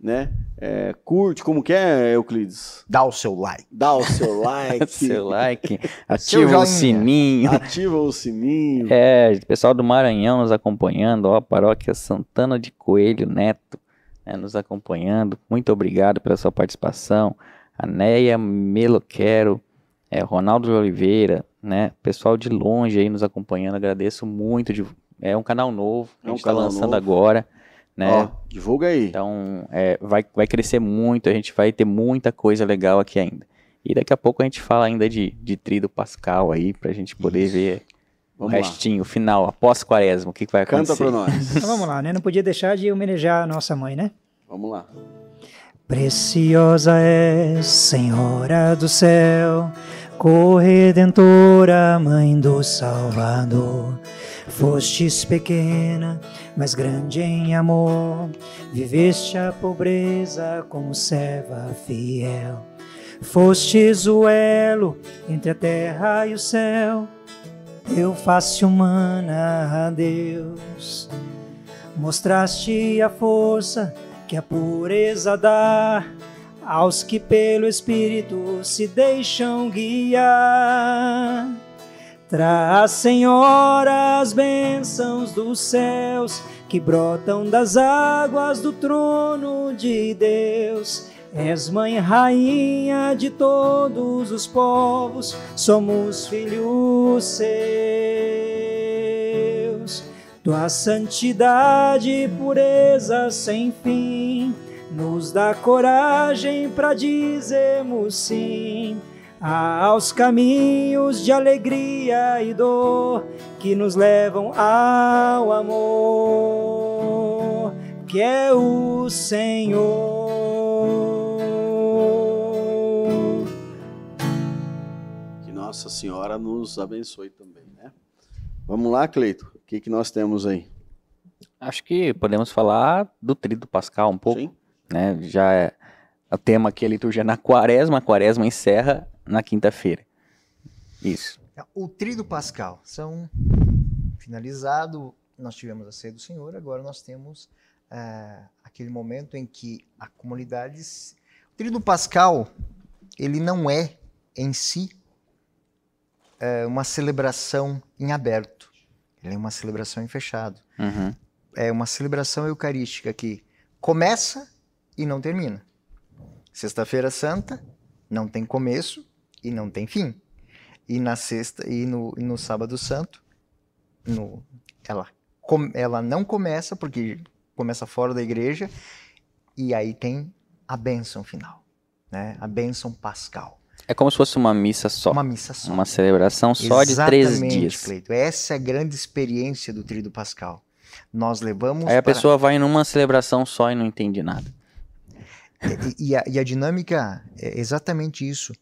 né? É, curte, como que é, Euclides? Dá o seu like. Dá o seu like. seu like. Ativa o sininho. Ativa o sininho. É, pessoal do Maranhão nos acompanhando, ó, paróquia Santana de Coelho Neto, né, nos acompanhando. Muito obrigado pela sua participação. A Neia Meloquero, é, Ronaldo de Oliveira, né? Pessoal de longe aí nos acompanhando, agradeço muito. De, é um canal novo, é a gente está lançando novo. agora né? Ó, divulga aí. Então, é, vai, vai crescer muito, a gente vai ter muita coisa legal aqui ainda. E daqui a pouco a gente fala ainda de, de Trido Pascal aí, pra gente poder Isso. ver vamos o restinho, o final, após quaresma, o que, que vai acontecer. Canta pra nós. então vamos lá, né? Não podia deixar de homenagear a nossa mãe, né? Vamos lá. Preciosa é, Senhora do céu, corredentora, Mãe do Salvador. Fostes pequena, mas grande em amor, viveste a pobreza como serva fiel. Fostes o elo entre a terra e o céu, teu face humana a Deus. Mostraste a força que a pureza dá aos que pelo Espírito se deixam guiar. Traz, Senhora, as bênçãos dos céus que brotam das águas do trono de Deus. És mãe rainha de todos os povos, somos filhos seus. Tua santidade e pureza sem fim nos dá coragem para dizermos sim aos caminhos de alegria e dor que nos levam ao amor, que é o Senhor. Que Nossa Senhora nos abençoe também, né? Vamos lá, Cleito, o que, que nós temos aí? Acho que podemos falar do Trito Pascal um pouco. Sim. Né? Já é o tema aqui, a liturgia na quaresma, a quaresma encerra na quinta-feira. Isso. O Tríduo Pascal. São finalizado, nós tivemos a ceia do Senhor, agora nós temos é, aquele momento em que a comunidade. O Tríduo Pascal, ele não é em si é, uma celebração em aberto. Ele é uma celebração em fechado. Uhum. É uma celebração eucarística que começa e não termina. Sexta-feira Santa não tem começo e não tem fim. E na sexta e no, e no sábado santo, no, ela, com, ela não começa, porque começa fora da igreja, e aí tem a bênção final, né? a bênção pascal. É como se fosse uma missa só. Uma missa só. Uma celebração só Exatamente, de três dias. Cleito. Essa é a grande experiência do Tríduo Pascal. Nós levamos. Aí a para... pessoa vai numa celebração só e não entende nada. E, e, a, e a dinâmica é exatamente isso.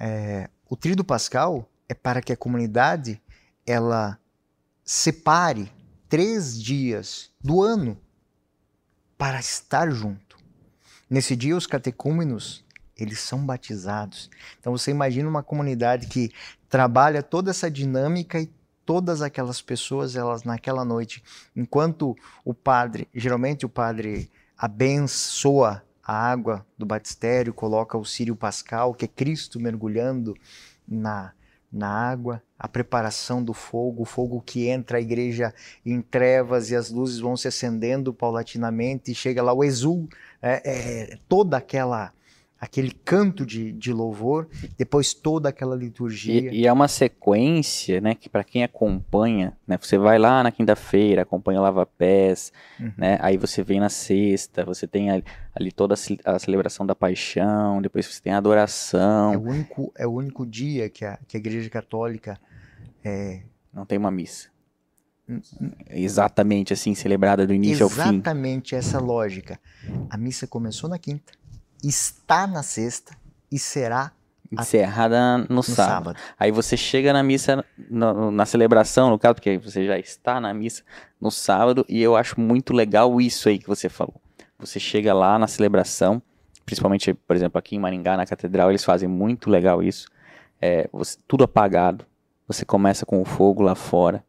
É, o Tríduo Pascal é para que a comunidade ela separe três dias do ano para estar junto. Nesse dia, os catecúmenos eles são batizados. Então você imagina uma comunidade que trabalha toda essa dinâmica e todas aquelas pessoas, elas naquela noite, enquanto o padre, geralmente o padre abençoa a água do batistério, coloca o Sírio Pascal, que é Cristo mergulhando na, na água, a preparação do fogo, o fogo que entra a igreja em trevas e as luzes vão se acendendo paulatinamente e chega lá o exul é, é, toda aquela aquele canto de, de louvor, depois toda aquela liturgia. E, e é uma sequência, né, que para quem acompanha, né, você vai lá na quinta-feira, acompanha o lava-pés, uhum. né, aí você vem na sexta, você tem ali, ali, toda a celebração da paixão, depois você tem a adoração. É o único, é o único dia que a, que a Igreja Católica é... não tem uma missa. Hum. Exatamente assim, celebrada do início Exatamente ao fim. Exatamente essa lógica. A missa começou na quinta, está na sexta e será encerrada no, no sábado. sábado. Aí você chega na missa, na, na, celebração, no caso, porque você já está na missa no sábado, e eu acho muito legal isso aí que você falou. Você chega lá na celebração, principalmente, por exemplo, aqui em Maringá, na catedral, eles fazem muito legal isso. É, você, tudo apagado. Você começa com o fogo lá fora,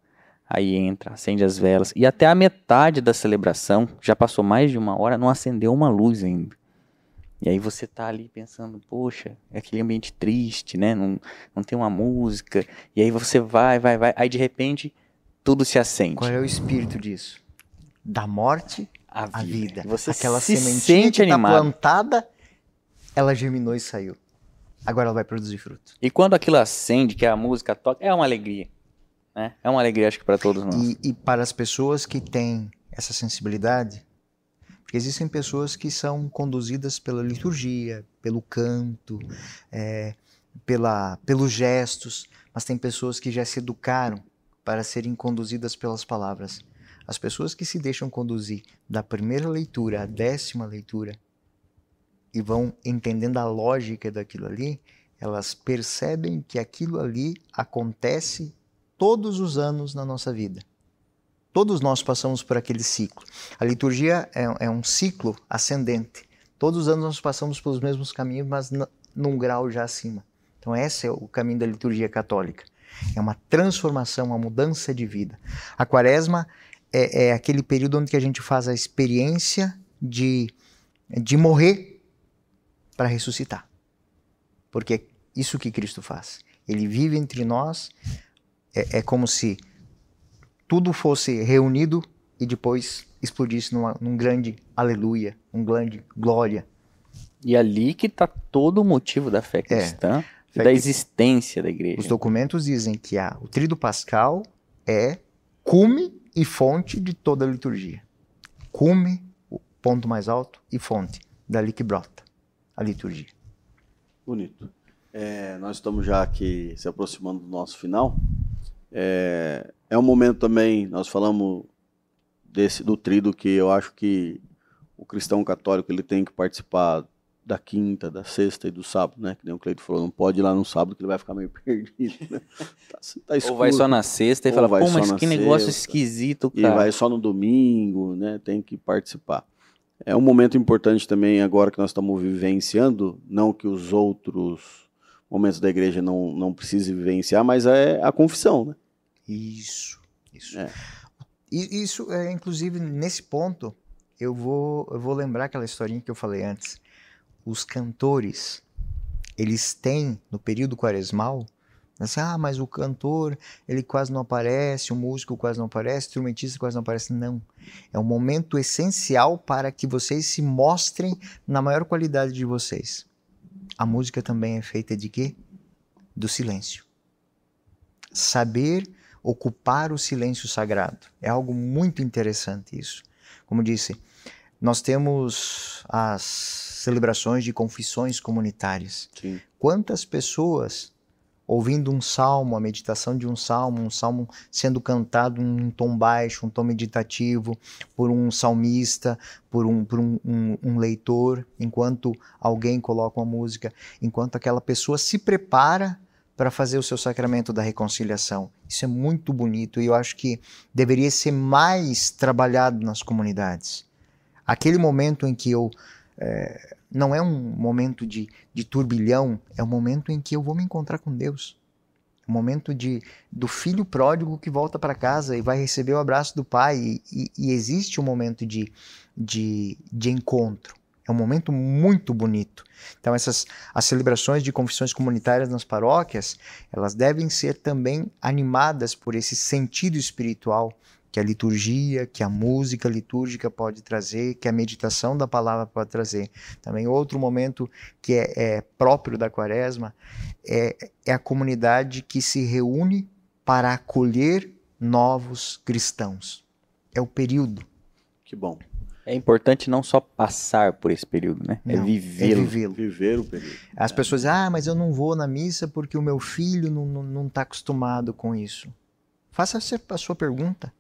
aí entra, acende as velas, e até a metade da celebração, já passou mais de uma hora, não acendeu uma luz ainda. E aí você tá ali pensando, poxa, é aquele ambiente triste, né? Não, não tem uma música. E aí você vai, vai, vai. Aí de repente tudo se acende. Qual é o espírito disso? Da morte à vida. vida. Você Aquela se sente que tá animado. Tá plantada, ela germinou e saiu. Agora ela vai produzir fruto. E quando aquilo acende, que a música toca, é uma alegria. Né? É uma alegria, acho que para todos nós. E, e para as pessoas que têm essa sensibilidade, porque existem pessoas que são conduzidas pela liturgia, pelo canto, é, pela, pelos gestos, mas tem pessoas que já se educaram para serem conduzidas pelas palavras. As pessoas que se deixam conduzir da primeira leitura à décima leitura e vão entendendo a lógica daquilo ali, elas percebem que aquilo ali acontece todos os anos na nossa vida. Todos nós passamos por aquele ciclo. A liturgia é, é um ciclo ascendente. Todos os anos nós passamos pelos mesmos caminhos, mas num grau já acima. Então, esse é o caminho da liturgia católica. É uma transformação, uma mudança de vida. A quaresma é, é aquele período onde a gente faz a experiência de, de morrer para ressuscitar. Porque é isso que Cristo faz. Ele vive entre nós. É, é como se tudo fosse reunido e depois explodisse numa, num grande aleluia, um grande glória. E ali que está todo o motivo da fé é. cristã, é, da existência da igreja. Os documentos dizem que a, o trido pascal é cume e fonte de toda a liturgia. Cume, o ponto mais alto, e fonte, dali que brota a liturgia. Bonito. É, nós estamos já aqui se aproximando do nosso final. É, é um momento também, nós falamos desse do trido que eu acho que o cristão católico ele tem que participar da quinta, da sexta e do sábado, né? Que nem o Cleito falou, não pode ir lá no sábado que ele vai ficar meio perdido, né? tá, tá Ou vai só na sexta e fala, pô, mas que negócio sexta, esquisito, cara. E vai só no domingo, né? Tem que participar. É um momento importante também agora que nós estamos vivenciando, não que os outros momentos da igreja não, não precisem vivenciar, mas é a confissão, né? Isso, isso. É. E isso, é, inclusive, nesse ponto, eu vou, eu vou lembrar aquela historinha que eu falei antes. Os cantores, eles têm, no período quaresmal, assim, ah, mas o cantor, ele quase não aparece, o músico quase não aparece, o instrumentista quase não aparece. Não. É um momento essencial para que vocês se mostrem na maior qualidade de vocês. A música também é feita de quê? Do silêncio. Saber ocupar o silêncio sagrado. É algo muito interessante isso. Como disse, nós temos as celebrações de confissões comunitárias. Sim. Quantas pessoas ouvindo um salmo, a meditação de um salmo, um salmo sendo cantado em um tom baixo, um tom meditativo, por um salmista, por um, por um, um, um leitor, enquanto alguém coloca uma música, enquanto aquela pessoa se prepara para fazer o seu sacramento da reconciliação. Isso é muito bonito e eu acho que deveria ser mais trabalhado nas comunidades. Aquele momento em que eu. É, não é um momento de, de turbilhão, é um momento em que eu vou me encontrar com Deus. O momento de, do filho pródigo que volta para casa e vai receber o abraço do pai, e, e, e existe um momento de, de, de encontro. É um momento muito bonito. Então essas as celebrações de confissões comunitárias nas paróquias, elas devem ser também animadas por esse sentido espiritual que a liturgia, que a música litúrgica pode trazer, que a meditação da palavra pode trazer. Também outro momento que é, é próprio da quaresma é, é a comunidade que se reúne para acolher novos cristãos. É o período. Que bom. É importante não só passar por esse período, né? É Não, vivê-lo. É vivê-lo. Viver o período. As pessoas dizem, ah, mas eu não vou na missa porque o meu filho não está não, não tá acostumado com isso. Faça a sua pergunta.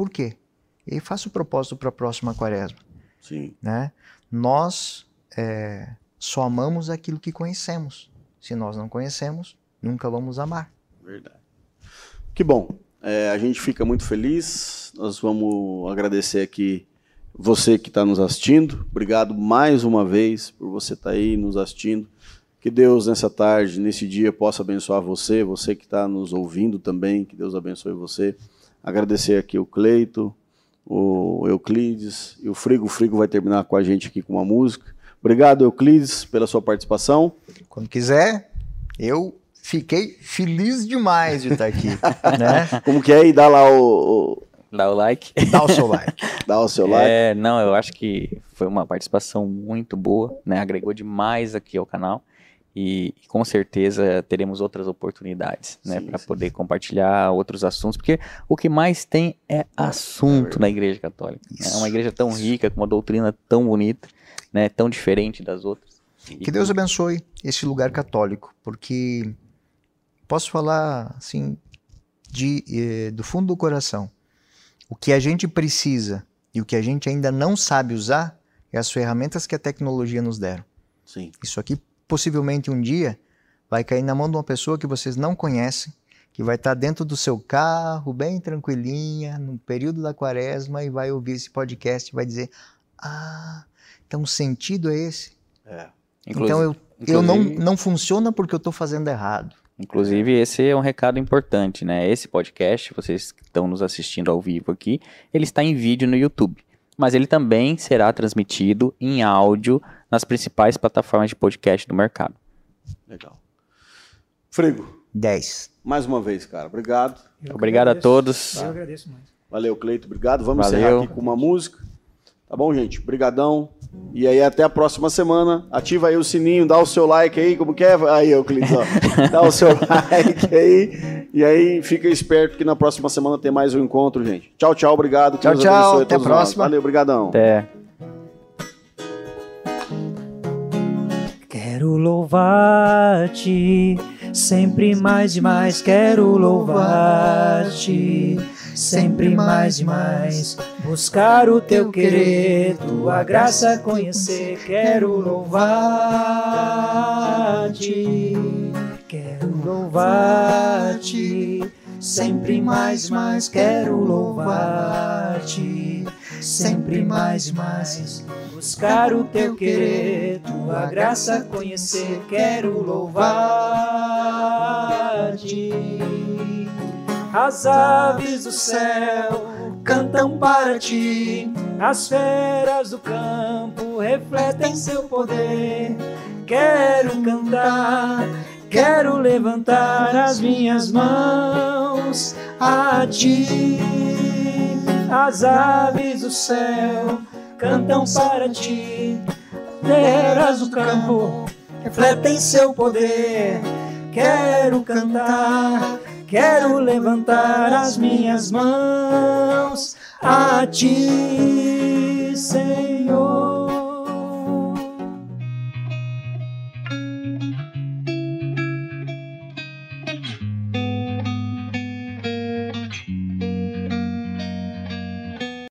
Por quê? E faça o propósito para a próxima quaresma. Sim. Né? Nós é, só amamos aquilo que conhecemos. Se nós não conhecemos, nunca vamos amar. Verdade. Que bom. É, a gente fica muito feliz. Nós vamos agradecer aqui você que está nos assistindo. Obrigado mais uma vez por você estar tá aí nos assistindo. Que Deus nessa tarde, nesse dia, possa abençoar você, você que está nos ouvindo também. Que Deus abençoe você. Agradecer aqui o Cleito, o Euclides e o Frigo. O Frigo vai terminar com a gente aqui com uma música. Obrigado, Euclides, pela sua participação. Quando quiser, eu fiquei feliz demais de estar aqui. né? Como que é? E dá lá o, o... Dá o like. Dá o seu like. Dá o seu like. É, não, eu acho que foi uma participação muito boa, né? Agregou demais aqui ao canal. E, e com certeza teremos outras oportunidades, né, para poder compartilhar outros assuntos, porque o que mais tem é assunto é na Igreja Católica. Né? É uma igreja tão rica, com uma doutrina tão bonita, né, tão diferente das outras. Que Deus abençoe esse lugar católico, porque posso falar assim de, eh, do fundo do coração. O que a gente precisa e o que a gente ainda não sabe usar é as ferramentas que a tecnologia nos deram. Sim. Isso aqui possivelmente um dia vai cair na mão de uma pessoa que vocês não conhecem, que vai estar dentro do seu carro, bem tranquilinha, no período da quaresma, e vai ouvir esse podcast e vai dizer: Ah, então o sentido é esse. É. então eu, eu não, não funciona porque eu estou fazendo errado. Inclusive, esse é um recado importante, né? Esse podcast, vocês que estão nos assistindo ao vivo aqui, ele está em vídeo no YouTube. Mas ele também será transmitido em áudio nas principais plataformas de podcast do mercado. Legal. Frigo. 10. Mais uma vez, cara. Obrigado. Eu Obrigado agradeço. a todos. Eu agradeço mais. Valeu, Cleito. Obrigado. Vamos Valeu. encerrar aqui com uma música. Tá bom, gente? Obrigadão. E aí, até a próxima semana. Ativa aí o sininho, dá o seu like aí, como que é? Aí, Euclides, ó. Dá o seu like aí. E aí, fica esperto que na próxima semana tem mais um encontro, gente. Tchau, tchau. Obrigado. Tchau, tchau. abençoe Até a todos nós. próxima. Valeu, brigadão. Até. Quero louvar-te, sempre mais e mais quero louvar-te, sempre mais e mais. Buscar o teu querer, tua graça conhecer, quero louvar-te, quero louvar-te, sempre mais e mais quero louvar-te, sempre mais e mais buscar o teu querer, tua graça conhecer, quero louvar-te. As aves do céu cantam para ti, as feras do campo refletem seu poder. Quero cantar, quero levantar as minhas mãos a ti. As aves do céu cantam para ti. Feras do campo refletem seu poder. Quero cantar, quero levantar as minhas mãos a ti, Senhor.